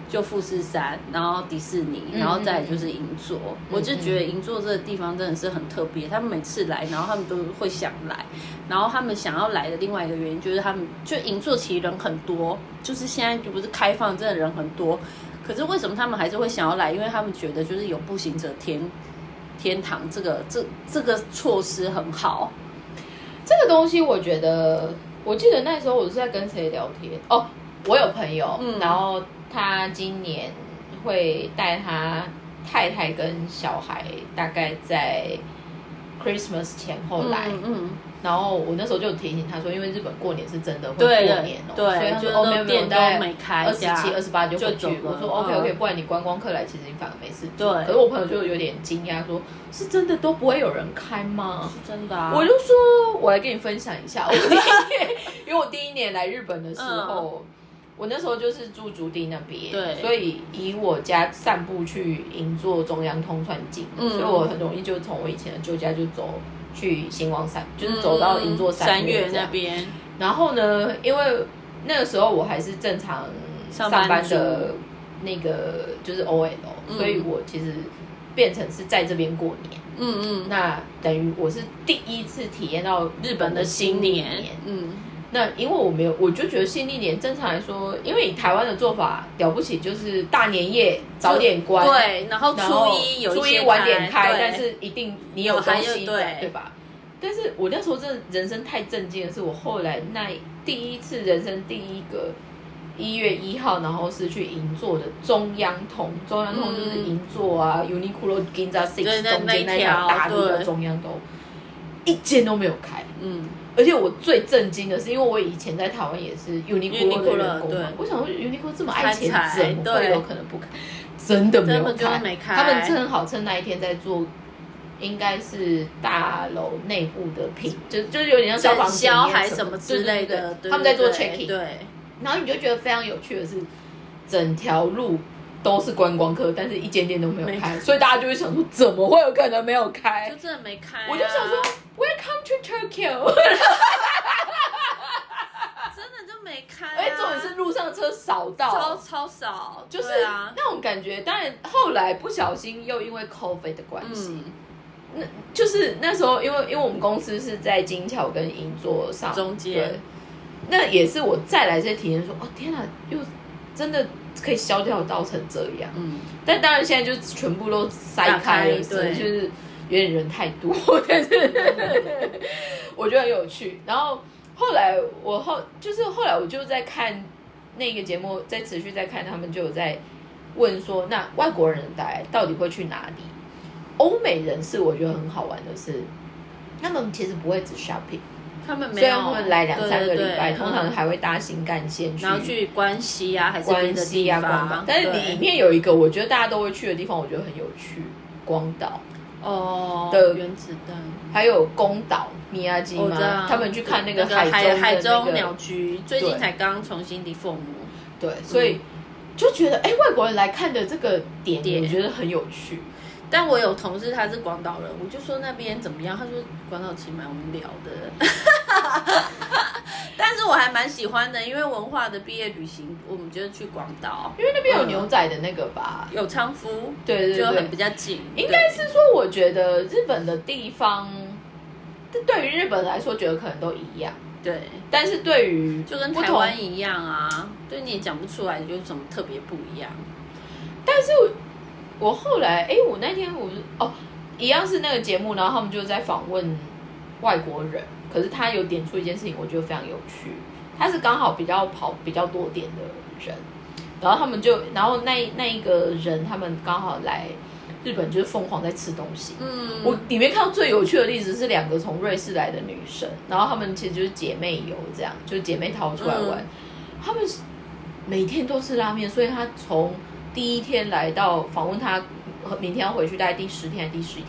就富士山，然后迪士尼，然后再就是银座。我就觉得银座这个地方真的是很特别，他们每次来，然后他们都会想来，然后他们想要来的另外一个原因就是他们就银座其实人很多，就是现在就不是开放，真的人很多。可是为什么他们还是会想要来？因为他们觉得就是有步行者天天堂这个这这个措施很好。这个东西我觉得，我记得那时候我是在跟谁聊天哦，我有朋友，嗯然后他今年会带他太太跟小孩，大概在 Christmas 前后来。嗯嗯，然后我那时候就提醒他说，因为日本过年是真的会过年哦，所以对，他就是说哦没有没有，那店大概都没开，二十七、二十八就回去。我说 OK OK，嗯不然你观光客来，其实你反而没事。对可是我朋友就有点惊讶，说是真的都不会有人开吗？是真的啊。我就说，我来跟你分享一下，我第一年，因为我第一年来日本的时候，我那时候就是住竹地那边，对所以以我家散步去银座中央通算近，嗯所以我很容易就从我以前的旧家就走去星光山，就是走到银座山三月月那。边，然后呢，因为那个时候我还是正常上上班班的那个就是 OL，、嗯。所以我其实变成是在这边过年。嗯嗯，那等于我是第一次体验到日本的新历年，嗯，那因为我没有，我就觉得新历年正常来说，因为以台湾的做法了不起，就是大年夜早点关，，对，然后初一有些初一晚点开，但是一定你有东西对。对吧？但是我那时候真的人生太震惊的是，我后来那第一次人生第一个一月一号，然后是去银座的中央通，中央通就是银座啊、Uniqlo、Ginza Six 中间那条条大路的中央通，一间都没有开。嗯，而且我最震惊的是，因为我以前在台湾也是 Uniqlo 的员工对。嘛，我想说 Uniqlo 这么爱钱，怎么会有可能不开？真的没有开，没开。他们正好趁那一天在做，应该是大楼内部的品，就就是有点像消防检验销还什么之类的，对对对对他们在做 checking，对，然后你就觉得非常有趣的是，整条路都是观光客，但是一间店都没有没开，所以大家就会想说，怎么会有可能没有开？就？真的没开啊，我就想说，Welcome to Tokyo。真的就没开啊，而且重点是路上车少到，超超少，就是啊，那种感觉。当然后来不小心又因为 COVID 的关系，嗯，那就是那时候因为因为我们公司是在金桥跟银座上中间。对，那也是我再来这些体验说，哦天哪，又真的可以消掉到成这样。嗯，但当然现在就全部都塞打开了，对就是有点人太多，但 是我觉得很有趣。然后后来我后就是后来我就在看那个节目，在持续在看，他们就有在问说，那外国人来到底会去哪里？欧美人士我觉得很好玩的是，他们其实不会只 shopping，他们没虽有然他们来两三个礼拜，对对对通常嗯。还会搭新干线去然后去关西啊，还是别关的地西啊、关岛方，，但是对。里面有一个我觉得大家都会去的地方，我觉得很有趣，广岛，哦的原子弹，还有宫岛、米亚基我知道，他们去看那个个海中的海那个中鸟居，最近对才刚重新 deform，对，所以就觉得哎，外国人来看的这个点，点。我觉得很有趣。但我有同事他是广岛人，我就说那边怎么样？他说广岛其实蛮无聊的，但是我还蛮喜欢的，因为文化的毕业旅行，我们就是去广岛，因为那边有牛仔的那个吧，有仓敷，对对就很比对，较近，应该是说，我觉得日本的地方，对于日本人来说，觉得可能都一样，对，但是对于就跟台湾一样啊，对你也讲不出来有什么特别不一样。但是我后来，哎，我那天我是哦，一样是那个节目，然后他们就在访问外国人，可是他有点出一件事情，我觉得非常有趣。他是刚好比较跑比较多点的人，然后他们就，然后那那一个人，他们刚好来日本，就是疯狂在吃东西。嗯，我里面看到最有趣的例子是两个从瑞士来的女生，然后她们其实就是姐妹游，这样就是姐妹淘出来玩。她们每天都吃拉面，所以她从第一天来到访问她，明天要回去，大概第十天还是第十一天，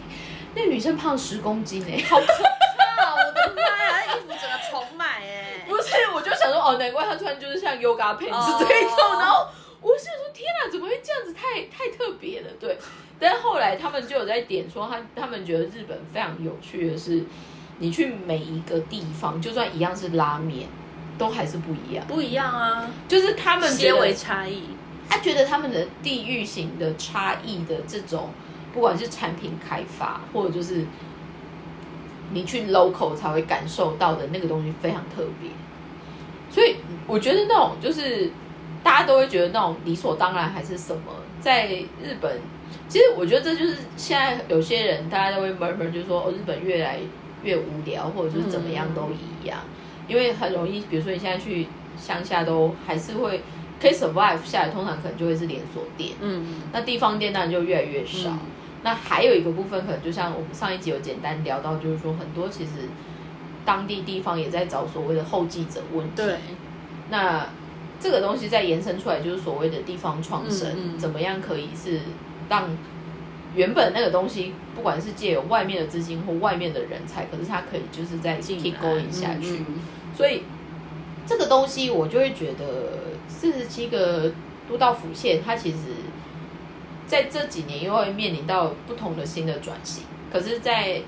那女生胖十公斤哎、好可怕！我的妈呀，那衣服整个重买哎、不是，我就想说哦，难怪她穿就是像 yoga pants 哦这一种，然后我是想说天哪，怎么会这样子？太太特别了，对。但是后来他们就有在点说，他他们觉得日本非常有趣的是，你去每一个地方，就算一样是拉面，都还是不一样。不一样啊，就是他们觉些微，差异。他觉得他们的地域型的差异的这种，不管是产品开发，或者就是你去 local 才会感受到的那个东西非常特别。所以我觉得那种就是大家都会觉得那种理所当然还是什么，在日本，其实我觉得这就是现在有些人大家都会 murmur，就是说哦，日本越来越无聊，或者就是怎么样都一样，因为很容易，比如说你现在去乡下都还是会可以 survive 下来，通常可能就会是连锁店。嗯，那地方店当然就越来越少。嗯那还有一个部分，可能就像我们上一集有简单聊到，就是说很多其实当地地方也在找所谓的后继者问题。对，那这个东西再延伸出来，就是所谓的地方创生，嗯嗯怎么样可以是让原本那个东西，不管是借由外面的资金或外面的人才，可是它可以就是在进 keep going 下去。嗯嗯所以这个东西我就会觉得，四十七个都道府县，它其实在这几年又会面临到不同的新的转型。可是，在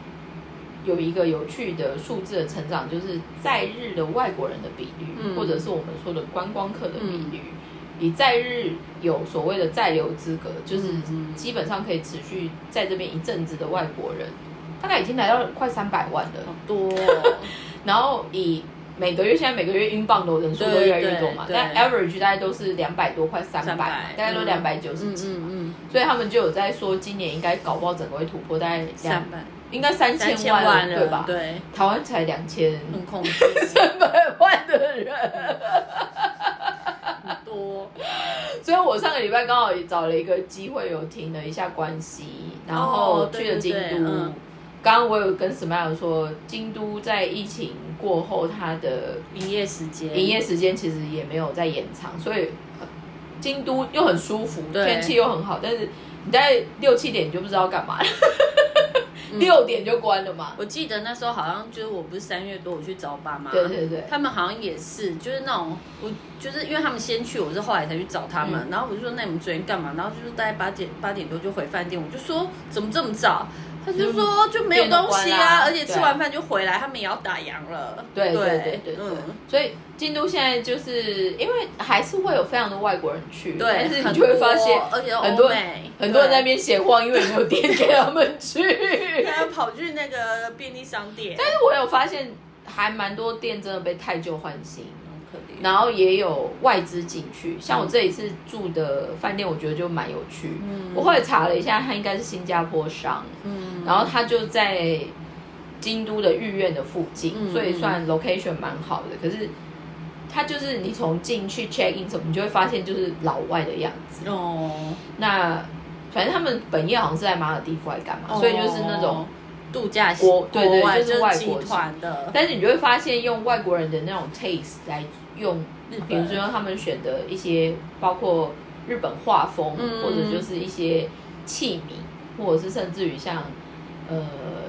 有一个有趣的数字的成长，就是在日的外国人的比率，嗯或者是我们说的观光客的比率，以在日有所谓的在留资格，就是基本上可以持续在这边一阵子的外国人，大概已经来到快三百万了。好多哦、然后以每个月现在每个月英镑的人数都越来越多嘛，但 average 大概都是两百多，快三百，300大概都嗯两百九十几，嗯嗯所以他们就有在说，今年应该搞不好整个会突破大概嗯，两应该三三千万万了，对吧？对，台湾才两千很恐怖，三百万的人，很多。所以我上个礼拜刚好也找了一个机会，有停了一下关系，然后去了京都。刚刚我有跟 Smile 说，京都在疫情过后，它的营业时间，营业时间其实也没有在延长，所以呃京都又很舒服，对天气又很好，但是你大概六七点你就不知道干嘛 六点就关了嘛。我记得那时候好像就是我不是三月多我去找我爸妈，对对对他们好像也是，就是那种我就是因为他们先去，我是后来才去找他们，嗯然后我就说那你们昨天干嘛？然后就是大概八点八点多就回饭店，我就说怎么这么早？他就说就没有东西啊，而且吃完饭就回来，他们也要打烊了。对对对对所以京都现在就是因为还是会有非常多外国人去，对，但是你就会发现而且很多很多人在那边闲晃，因为没有店给他们去。他们跑去那个便利商店，但是我有发现，还蛮多店真的被太旧换新。很可怜。然后也有外资进去，像我这一次住的饭店，我觉得就蛮有趣。嗯我后来查了一下，它应该是新加坡商，嗯然后它就在京都的御苑的附近，嗯所以算 location 蛮好的。可是他就是你从进去 check in 什么，你就会发现就是老外的样子。哦，那反正他们本业好像是在马尔地夫还干嘛，所以就是那种哦。度假国对对就是外国团的，但是你就会发现，用外国人的那种 taste 来用，日本比如说他们选的一些，包括日本画风，嗯。或者就是一些器皿，或者是甚至于像呃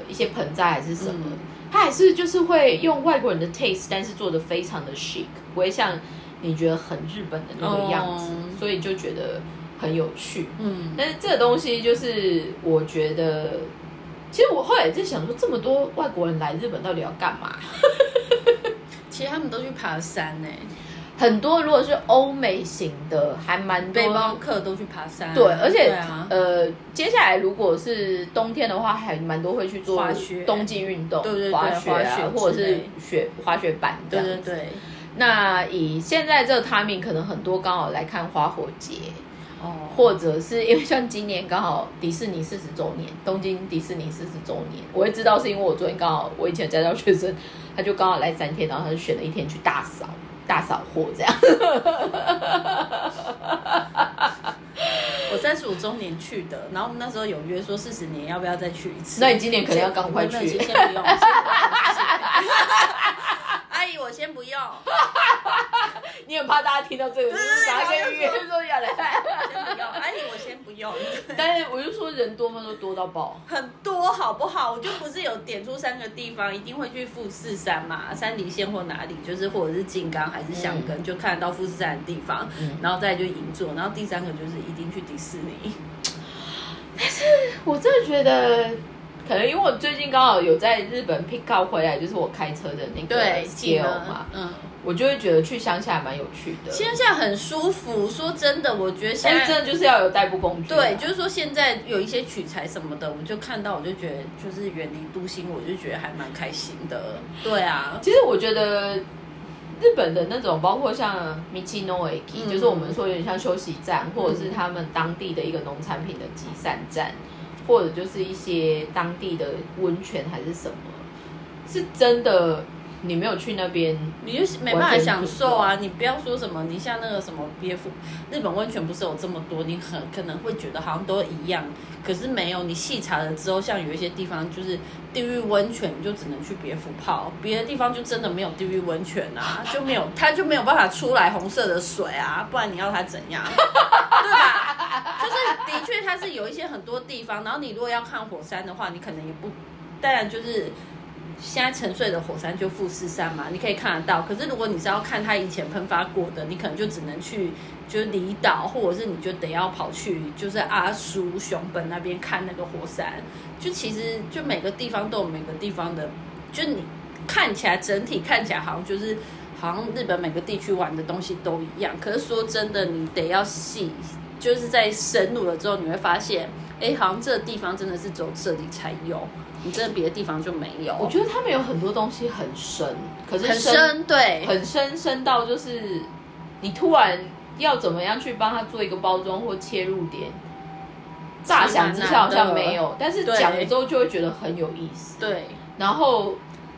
一些盆栽还是什么，嗯。他还是就是会用外国人的 taste，但是做的非常的 chic，不会像你觉得很日本的那个样子，哦。所以就觉得很有趣。嗯，但是这个东西就是我觉得，其实我后来也在想说，这么多外国人来日本到底要干嘛？其实他们都去爬山呢，很多如果是欧美型的，还蛮多背包客都去爬山，对，而且、对啊，呃，接下来如果是冬天的话，还蛮多会去做滑雪。冬季运动，对对对滑雪啊，滑雪或者是类雪滑雪板这对。对对，那以现在这个 timing，可能很多刚好来看花火节，哦，或者是因为像今年刚好迪士尼四十周年，东京迪士尼四十周年，我会知道是因为我昨天刚好我以前家教学生，他就刚好来三天，然后他就选了一天去大扫大扫货这样。我三十五周年去的，然后我们那时候有约说四十年要不要再去一次，那你今年可能要赶快去。先不用，阿姨我先不用，你很怕大家听到这个，就是拿个约说要来。先不用，阿姨我先不用。但是我就说人多吗？都多到爆。很多好不好？我就不是有点出三个地方，一定会去富士山嘛，山梨县或哪里，就是或者是金刚还是香根，就看得到富士山的地方。嗯然后再就银座，然后第三个就是一定去迪士尼。但是我真的觉得，可能因为我最近刚好有在日本 pick up 回来，就是我开车的那个 skill 嘛，嗯，我就会觉得去乡下蛮有趣的。乡下很舒服。说真的，我觉得现在真的就是要有代步工具啊。对，就是说现在有一些取材什么的，我就看到，我就觉得就是远离都心，我就觉得还蛮开心的。对啊，其实我觉得日本的那种，包括像米奇诺 e k 嗯就是我们说有点像休息站，或者是他们当地的一个农产品的集散站，或者就是一些当地的温泉还是什么，是真的你没有去那边，你就没办法享受啊！你不要说什么，你像那个什么别府日本温泉不是有这么多，你很可能会觉得好像都一样，可是没有。你细查了之后，像有一些地方就是地狱温泉，你就只能去别府泡，别的地方就真的没有地狱温泉啊，就没有，它就没有办法出来红色的水啊，不然你要它怎样？对吧？的确它是有一些很多地方，然后你如果要看火山的话，你可能也不，当然就是。现在沉睡的火山就富士山嘛，你可以看得到。可是如果你是要看它以前喷发过的，你可能就只能去就是离岛，或者是你就得要跑去就是阿苏熊本那边看那个火山。就其实就每个地方都有每个地方的，就你看起来整体看起来好像就是好像日本每个地区玩的东西都一样。可是说真的，你得要细，就是在深入了之后，你会发现，哎，好像这个地方真的是走这里才有。你真的别的地方就没有？我觉得他们有很多东西很深，可是很深，对，很深深到就是你突然要怎么样去帮他做一个包装或切入点，乍想之下好像没有，但是讲了之后就会觉得很有意思。对，然后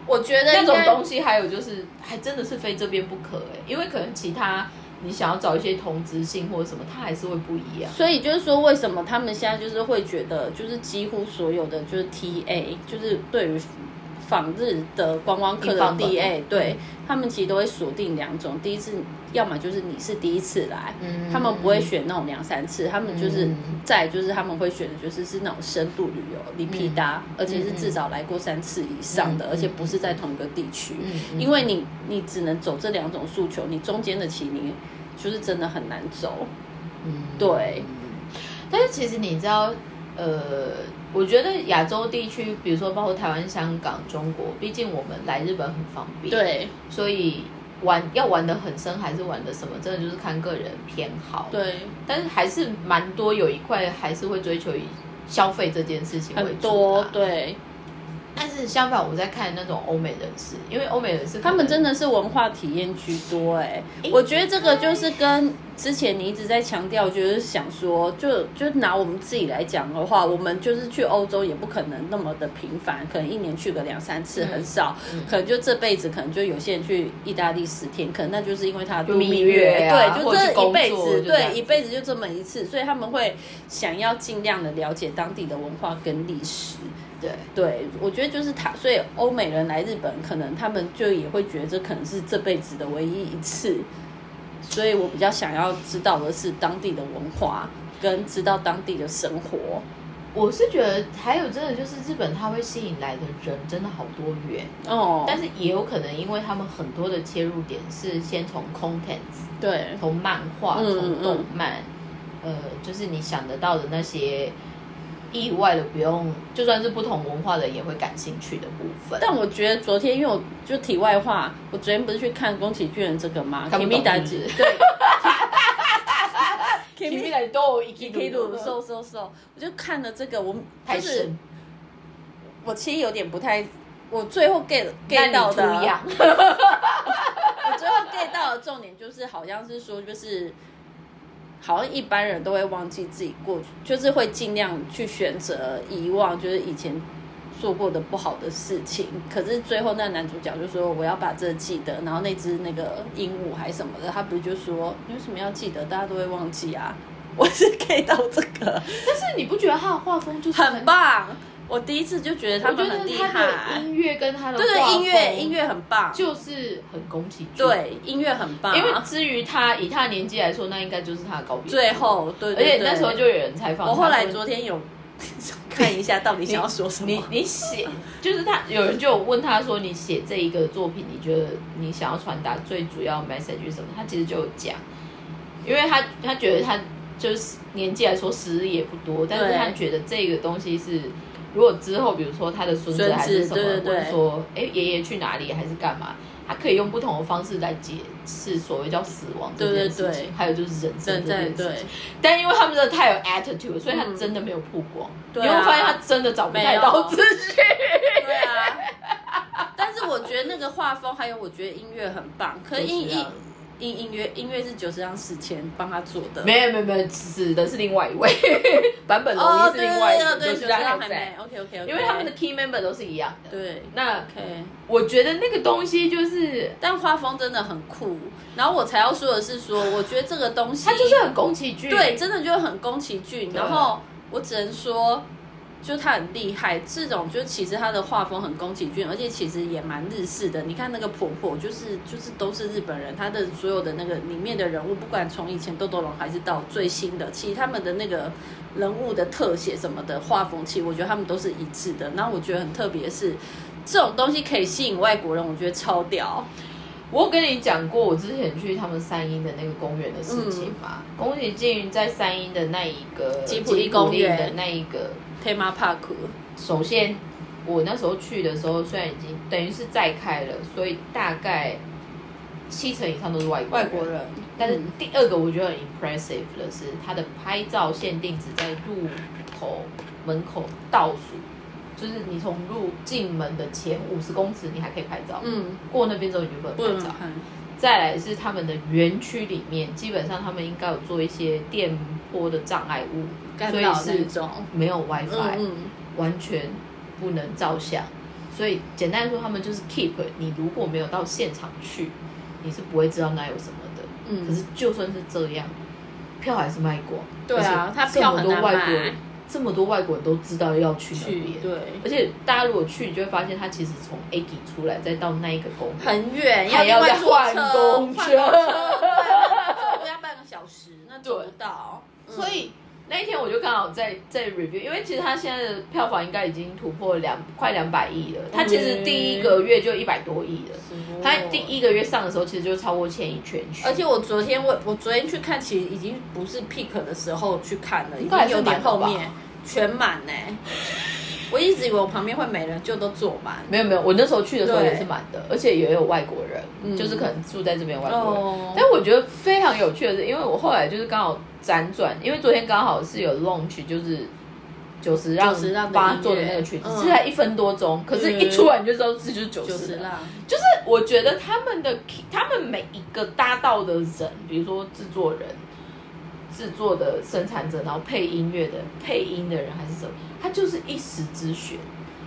我觉得那种东西还有就是还真的是非这边不可哎，因为可能其他。你想要找一些同质性或者什么，它还是会不一样。所以就是说，为什么他们现在就是会觉得，就是几乎所有的就是 T A，就是对于访日的观光客的 D A，对他们其实都会锁定两种。第一次，要么就是你是第一次来，他们不会选那种两三次，他们就是在就是他们会选的就是是那种深度旅游，离皮达，而且是至少来过三次以上的，而且不是在同一个地区。因为你你只能走这两种诉求，你中间的期你。就是真的很难走，嗯，对。但是其实你知道，呃，我觉得亚洲地区，比如说包括台湾、香港、中国，毕竟我们来日本很方便，对。所以玩要玩的很深，还是玩的什么，真的就是看个人偏好，对。但是还是蛮多有一块还是会追求以消费这件事情为主，对。但是相反，我在看那种欧美人士，因为欧美人士他们真的是文化体验居多哎。我觉得这个就是跟之前你一直在强调，就是想说，就就拿我们自己来讲的话，我们就是去欧洲也不可能那么的频繁，可能一年去个两三次很少，可能就这辈子可能就有些人去意大利十天，可能那就是因为他度蜜月，对，就这一辈子，对，一辈子就这么一次，所以他们会想要尽量的了解当地的文化跟历史。对对，我觉得就是他，所以欧美人来日本，可能他们就也会觉得这可能是这辈子的唯一一次，所以我比较想要知道的是当地的文化，跟知道当地的生活。我是觉得还有真的就是日本，它会吸引来的人真的好多元哦，但是也有可能因为他们很多的切入点是先从 contents，对，从漫画、从动漫，呃，就是你想得到的那些。意外的不用，就算是不同文化的也会感兴趣的部分。但我觉得昨天，因为我就题外话，我昨天不是去看宫崎骏这个吗？看米达子，对，米达都一一一路瘦瘦瘦，我就看了这个，我就是我其实有点不太，我最后 get get 到的，我最后 get 到的重点就是好像是说就是。好像一般人都会忘记自己过去，就是会尽量去选择遗忘，就是以前做过的不好的事情。可是最后那男主角就说：“我要把这记得。”然后那只那个鹦鹉还什么的，他不是就说：“你为什么要记得？大家都会忘记啊！”我是 get 到这个，但是你不觉得他的画风就是很棒？我第一次就觉得他们很厉害，音乐跟他的对对音乐音乐很棒，就是很宫崎骏。对，音乐很棒。因为至于他以他的年纪来说，那应该就是他的高。最后，对，而且那时候就有人采访我。后来昨天有 看一下，到底想要说什么？你你写，就是他有人就问他说：“你写这一个作品，你觉得你想要传达最主要 message 是什么？”他其实就有讲，因为他他觉得他就是年纪来说时日也不多，但是他觉得这个东西是。如果之后，比如说他的孙子还是什么，或者说，哎，爷爷去哪里还是干嘛，他可以用不同的方式来解释所谓叫死亡这件事情，还有就是人生这件事情。但因为他们真的太有 attitude，所以他真的没有曝光。你会发现他真的找不太到资讯。对啊。但是我觉得那个画风，还有我觉得音乐很棒。可音音。音音乐音乐是九十张史前帮他做的，没有没有没有，指的是另外一位 版本龙哦，对另外一位，对对对，九十张还还在没，，OK OK 因为他们的 key member 都是一样的。对那，OK。我觉得那个东西就是但画风真的很酷，然后我才要说的是说，我觉得这个东西它就是很宫崎骏，对，真的就很宫崎骏。然后我只能说，就他很厉害，这种就其实他的画风很宫崎骏，而且其实也蛮日式的。你看那个婆婆，就是就是都是日本人，他的所有的那个里面的人物，不管从以前豆豆龙还是到最新的，其实他们的那个人物的特写什么的画风，其实我觉得他们都是一致的。然后我觉得很特别是。这种东西可以吸引外国人，我觉得超屌。我有跟你讲过，我之前去他们三鹰的那个公园的事情嘛。宫崎骏在三鹰的那一个吉普力公园的那一个 Tema Park，首先我那时候去的时候，虽然已经等于是再开了，所以大概七成以上都是外国外国人。但是第二个我觉得很 impressive 的是，它的拍照限定只在入口门口倒数。就是你从入进门的前五十公尺，你还可以拍照。嗯，过那边之后你就不能拍照。再来是他们的园区里面，基本上他们应该有做一些电波的障碍物，所以是没有 WiFi，、嗯、完全不能照相。所以简单说，他们就是 keep 你如果没有到现场去，你是不会知道那有什么的。嗯，可是就算是这样，票还是卖光。对啊，他票很难买。这么多外国人都知道要去那边，对，而且大家如果去，你就会发现他其实从 A 底出来，再到那一个公很远，还要再换公车，走路 要半个小时，那做不到。所以那一天我就刚好在在 review，因为其实他现在的票房应该已经突破两快两百亿了。他其实第一个月就一百多亿了，他第一个月上的时候其实就超过千亿全区。而且我昨天我我昨天去看，其实已经不是 peak 的时候去看了，应该有点后面。全满呢，我一直以为我旁边会没人，就都坐满。没有没有，我那时候去的时候也是满的，而且也有外国人，就是可能住在这边外国人。但我觉得非常有趣的是，因为我后来就是刚好辗转，因为昨天刚好是有 launch，就是九十让八做的那个曲子，是才一分多钟，可是一出来你就知道这就是九十让。就是我觉得他们的他们每一个搭到的人，比如说制作人。制作的生产者，然后配音乐的配音的人还是什么，他就是一时之选。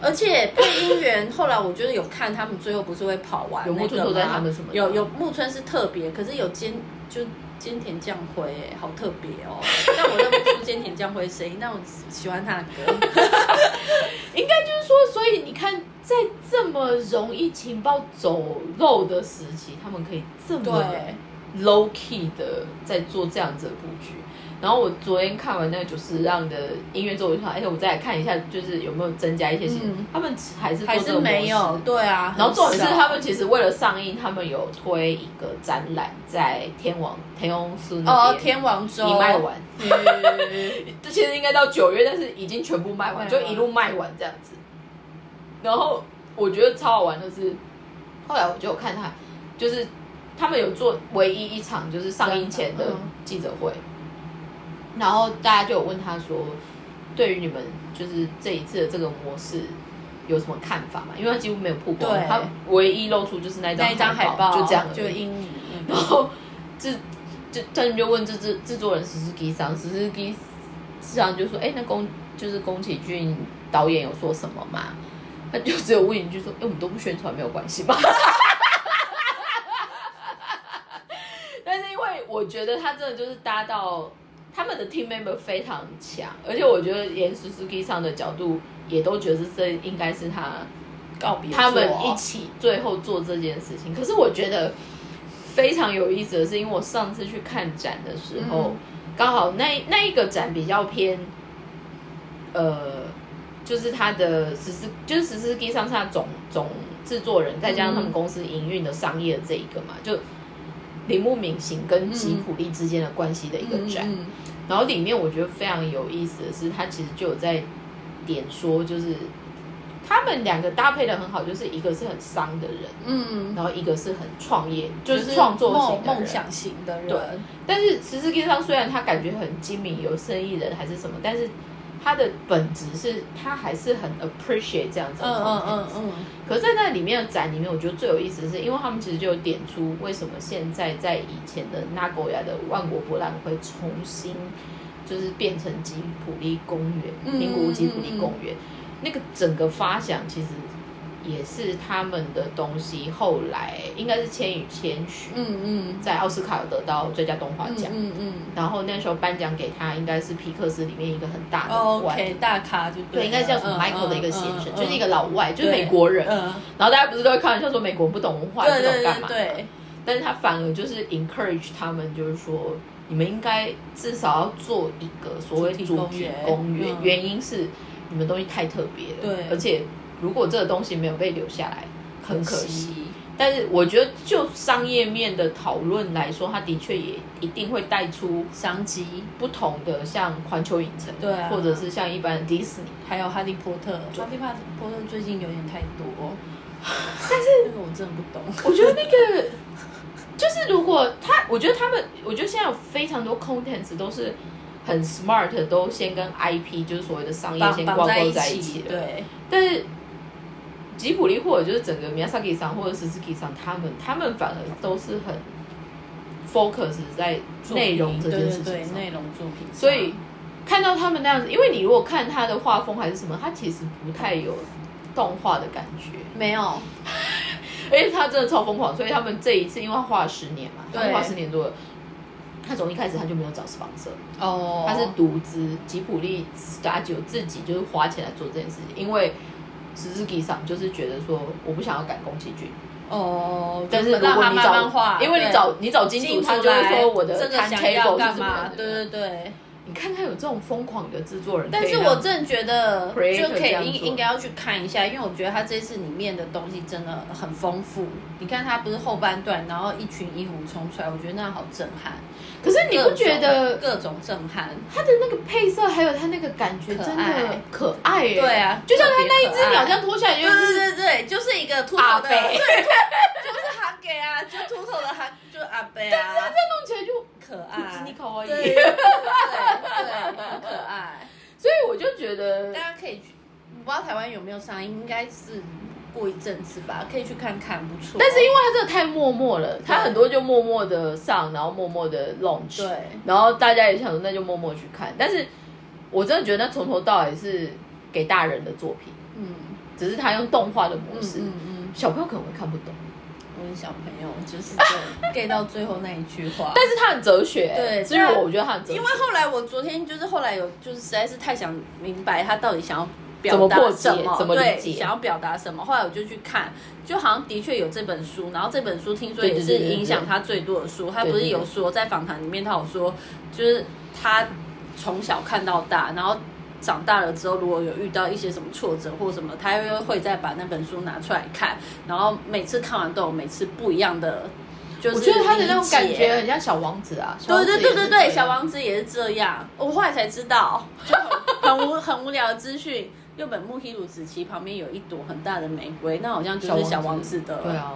而且配音员 后来我觉得有看他们最后不是会跑完，有木村在他们什么？有有木村是特别，可是有兼就兼田将辉，哎，好特别哦。但我认不出兼田将辉声音，但我喜欢他的歌。应该就是说，所以你看，在这么容易情报走漏的时期，他们可以这么。Low key 的在做这样子的布局，然后我昨天看完那个九十让的音乐之后，我就想，而且我再来看一下，就是有没有增加一些新，他们还是还是没有，对啊。然后重点是他们其实为了上映，他们有推一个展览在天王天王寺那边，哦，天王洲已卖完，这其实应该到九月，但是已经全部卖完，就一路卖完这样子。然后我觉得超好玩的是，后来我就看他就是。他们有做唯一一场就是上映前的记者会，然后大家就有问他说，对于你们就是这一次的这个模式有什么看法嘛？因为他几乎没有曝光，他唯一露出就是那张那张海报，就这样，就英语。然后制就他们就问制制制作人史诗基上，史诗基上就说：“哎，那宫就是宫崎骏导演有说什么嘛？”他就只有问一句说：“哎，我们都不宣传，没有关系吧？”我觉得他真的就是搭到他们的 team member 非常强，而且我觉得连 Suzuki 上的角度也都觉得这应该是他告别他们一起最后做这件事情。可是我觉得非常有意思的是，因为我上次去看展的时候，刚好那那一个展比较偏，呃，就是他的十四就是十四 G 上下总总制作人，再加上他们公司营运的商业的这一个嘛，就。铃木敏行跟吉普力之间的关系的一个展，然后里面我觉得非常有意思的是，他其实就有在点说，就是他们两个搭配的很好，就是一个是很商的人，嗯，然后一个是很创业，就是创作型、梦想型的人。对，但是其实际上虽然他感觉很精明，有生意人还是什么，但是它的本质是它还是很 appreciate 这样子的嗯 content。嗯嗯。可是在那里面的展里面，我觉得最有意思的是，因为他们其实就有点出为什么现在在以前的纳狗亚的万国博览会重新就是变成吉普力公园，嗯名古屋吉普力公园，那个整个发想其实也是他们的东西。后来应该是《千与千寻》嗯嗯。在奥斯卡有得到最佳动画奖，嗯嗯然后那时候颁奖给他，应该是皮克斯里面一个很大的哦。，OK，大咖就对，应该叫什么嗯 Michael 的一个先生，嗯。就是一个老外，就是美国人。嗯，然后大家不是都会开玩笑说美国不懂文化，不懂干嘛？对对，但是他反而就是 encourage 他们，就是说你们应该至少要做一个所谓主题公园。原因是你们东西太特别了，对。而且如果这个东西没有被留下来，很可惜。但是我觉得就商业面的讨论来说，它的确也一定会带出商机，不同的，像环球影城，对啊或者是像一般的迪士尼。还有哈利波特，哈利波特最近有点太多，但是那个我真的不懂。我觉得那个就是如果他，我觉得他们，我觉得现在有非常多 contents 都是很 smart，都先跟 IP 就是所谓的商业先挂钩绑在一起，在一起。对，但是吉普力或者就是整个 Miyazaki 上或者 Suzuki 上，他们他们反而都是很 focus 在内容这件事情对对对上。内容作品，所以看到他们那样子，因为你如果看他的画风还是什么，他其实不太有动画的感觉。没有，而且他真的超疯狂，所以他们这一次因为他画了十年嘛，他画十年多了，他从一开始他就没有找 sponsor，哦，他是独资吉普力 Studio 自己就是花钱来做这件事情，因为 Suzuki 上就是觉得说我不想要赶宫崎骏，哦，但是如果你找因为你找你找金主，他就会说我的这个要 timetable 是对对对。你看看有这种疯狂的制作人，但是我真的觉得就可以应应该要去看一下，因为我觉得他这次里面的东西真的很丰富。你看他不是后半段，然后一群鹦鹉冲出来，我觉得那好震撼。可是你不觉得各种震撼？他的那个配色还有他那个感觉真的可爱？对啊，就像他那一只鸟这样脱下来，就对是对对对，就是一个秃头的，对，就是哈给啊，就秃头的哈，就阿贝啊，但是他这样弄起来就可爱，你可爱对对对对，很可爱。所以我就觉得大家可以去，我不知道台湾有没有上映，应该是过一阵子吧，可以去看看，不错。但是因为他真的太默默了，他很多就默默的上，然后默默的 launch，对，然后大家也想说那就默默去看，但是我真的觉得那从头到尾是给大人的作品，嗯只是他用动画的模嗯式，嗯嗯，小朋友可能会看不懂，小朋友，就是对 get 到最后那一句话。但是他很哲学，对至于我，我觉得他很哲学因为，后来我昨天就是后来有就是实在是太想明白他到底想要表达怎么破解什么，怎么理对，解想要表达什么。后来我就去看，就好像的确有这本书，然后这本书听说也是对对对对对影响他最多的书。他不是对对对有说在访谈里面他有说，就是他从小看到大，然后。长大了之后，如果有遇到一些什么挫折或什么，他又会再把那本书拿出来看，然后每次看完都有每次不一样的，就是我觉得他的那种感觉很像小王子啊，小对对对对对，小王子也是这样。我后来才知道，就很很无很无聊的资讯。六本木希鲁子棋旁边有一朵很大的玫瑰，那好像就是小王子的。对，啊，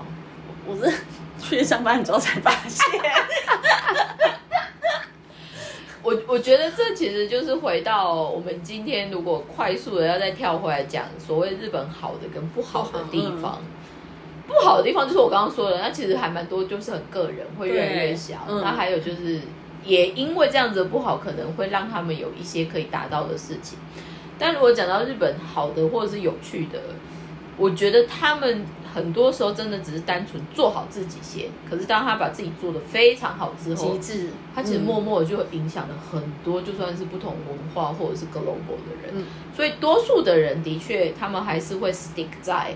我是去上班之后才发现。我我觉得这其实就是回到我们今天如果快速的要再跳回来讲所谓日本好的跟不好的地方。不好的地方就是我刚刚说的，那其实还蛮多，就是很个人，会越来越小。那还有就是，也因为这样子的不好，可能会让他们有一些可以达到的事情。但如果讲到日本好的或者是有趣的，我觉得他们很多时候真的只是单纯做好自己先。可是当他把自己做的非常好之后极，致，他其实嗯默默的就影响了很多，就算是不同文化或者是 global 的人。嗯所以多数的人的确，他们还是会 stick 在。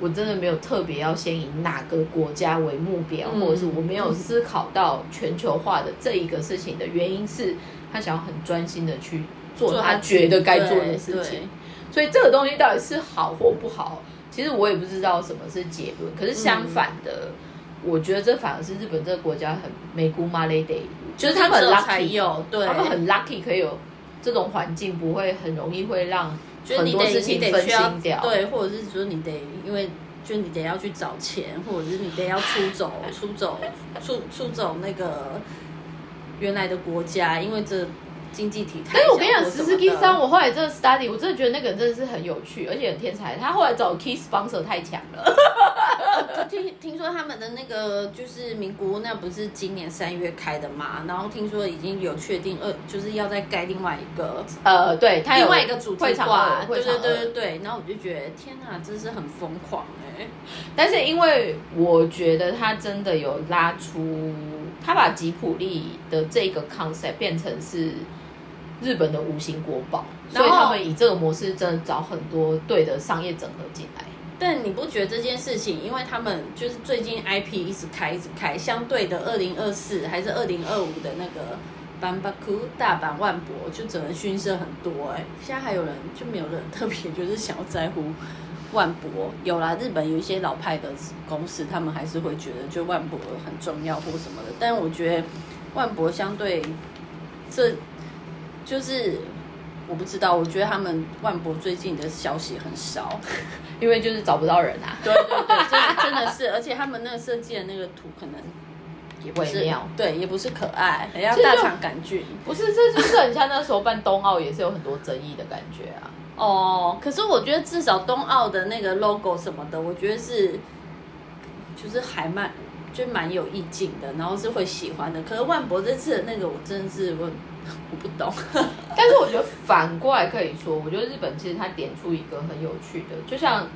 我真的没有特别要先以哪个国家为目标，嗯或者是我没有思考到全球化的这一个事情的原因是，他想要很专心的去做他觉得该做的事情。所以这个东西到底是好或不好，其实我也不知道什么是结论。可是相反的，我觉得这反而是日本这个国家很美姑妈 lady，就是他们很 lucky，有，对，他们很 lucky 可以有这种环境，不会很容易会让很多事情分心掉。对，或者是说你得因为。就你得要去找钱，或者是你得要出走、出走、出出走那个原来的国家，因为这经济体态。但是我跟你讲，实实施 Kiss 三，我后来这个 study，我真的觉得那个人真的是很有趣，而且很天才。他后来找 Kiss sponsor 太强了。听听说他们的那个就是名古屋，那不是今年三月开的嘛？然后听说已经有确定二，就是要再盖另外一个呃，对，他有另外一个主题会场对对会场对对对。然后我就觉得天哪，真是很疯狂哎、但是因为我觉得他真的有拉出，他把吉普力的这个 concept 变成是日本的无形国宝，所以他们以这个模式真的找很多对的商业整合进来。但你不觉得这件事情，因为他们就是最近 IP 一直开一直开，相对的二零二四还是二零二五的那个班巴库大阪万博就只能逊色很多哎、现在还有人就没有人特别就是想要在乎万博，有啦，日本有一些老派的公司，他们还是会觉得就万博很重要或什么的，但我觉得万博相对这就是。我不知道，我觉得他们万博最近的消息很少，因为就是找不到人啊，对对对，真真的是，而且他们那个设计的那个图可能也不是妙对，也不是可爱，很要其实就大肠杆菌不是，这就是很像那时候办冬奥也是有很多争议的感觉啊。哦。可是我觉得至少冬奥的那个 logo 什么的，我觉得是就是还蛮就蛮有意境的，然后是会喜欢的。可是万博这次的那个，我真的是我我不懂。但是我觉得反过来可以说，我觉得日本其实它点出一个很有趣的，就像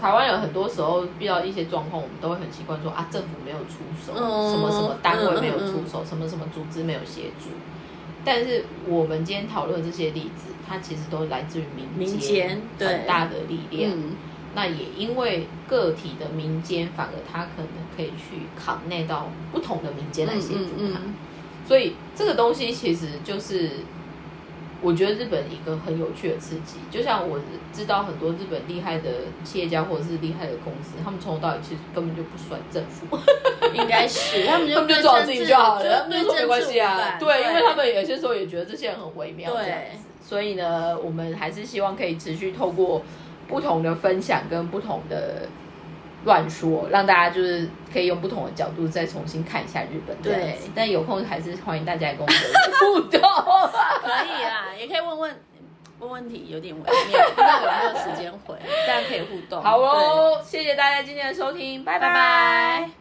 台湾有很多时候遇到一些状况，我们都会很习惯说啊，政府没有出手，嗯什么什么单位没有出嗯手，什么什么组织没有协助。但是我们今天讨论这些例子，它其实都来自于民民间对很大的力量。嗯，那也因为个体的民间，反而他可能可以去扛内到不同的民间来协助它。嗯所以这个东西其实就是，我觉得日本一个很有趣的刺激。就像我知道很多日本厉害的企业家或者是厉害的公司，他们从头到尾其实根本就不算政府，应该是 他们就他们就做好自己就好了，他们就说没关系啊。对，因为他们有些时候也觉得这些人很微妙对这样子。所以呢，我们还是希望可以持续透过不同的分享跟不同的乱说，让大家就是可以用不同的角度再重新看一下日本这样子对。但有空还是欢迎大家来跟我们有互动。可以啦，也可以问问问问题，有点微妙，不知道有没有时间回，大家可以互动。好，哦，谢谢大家今天的收听，拜拜拜。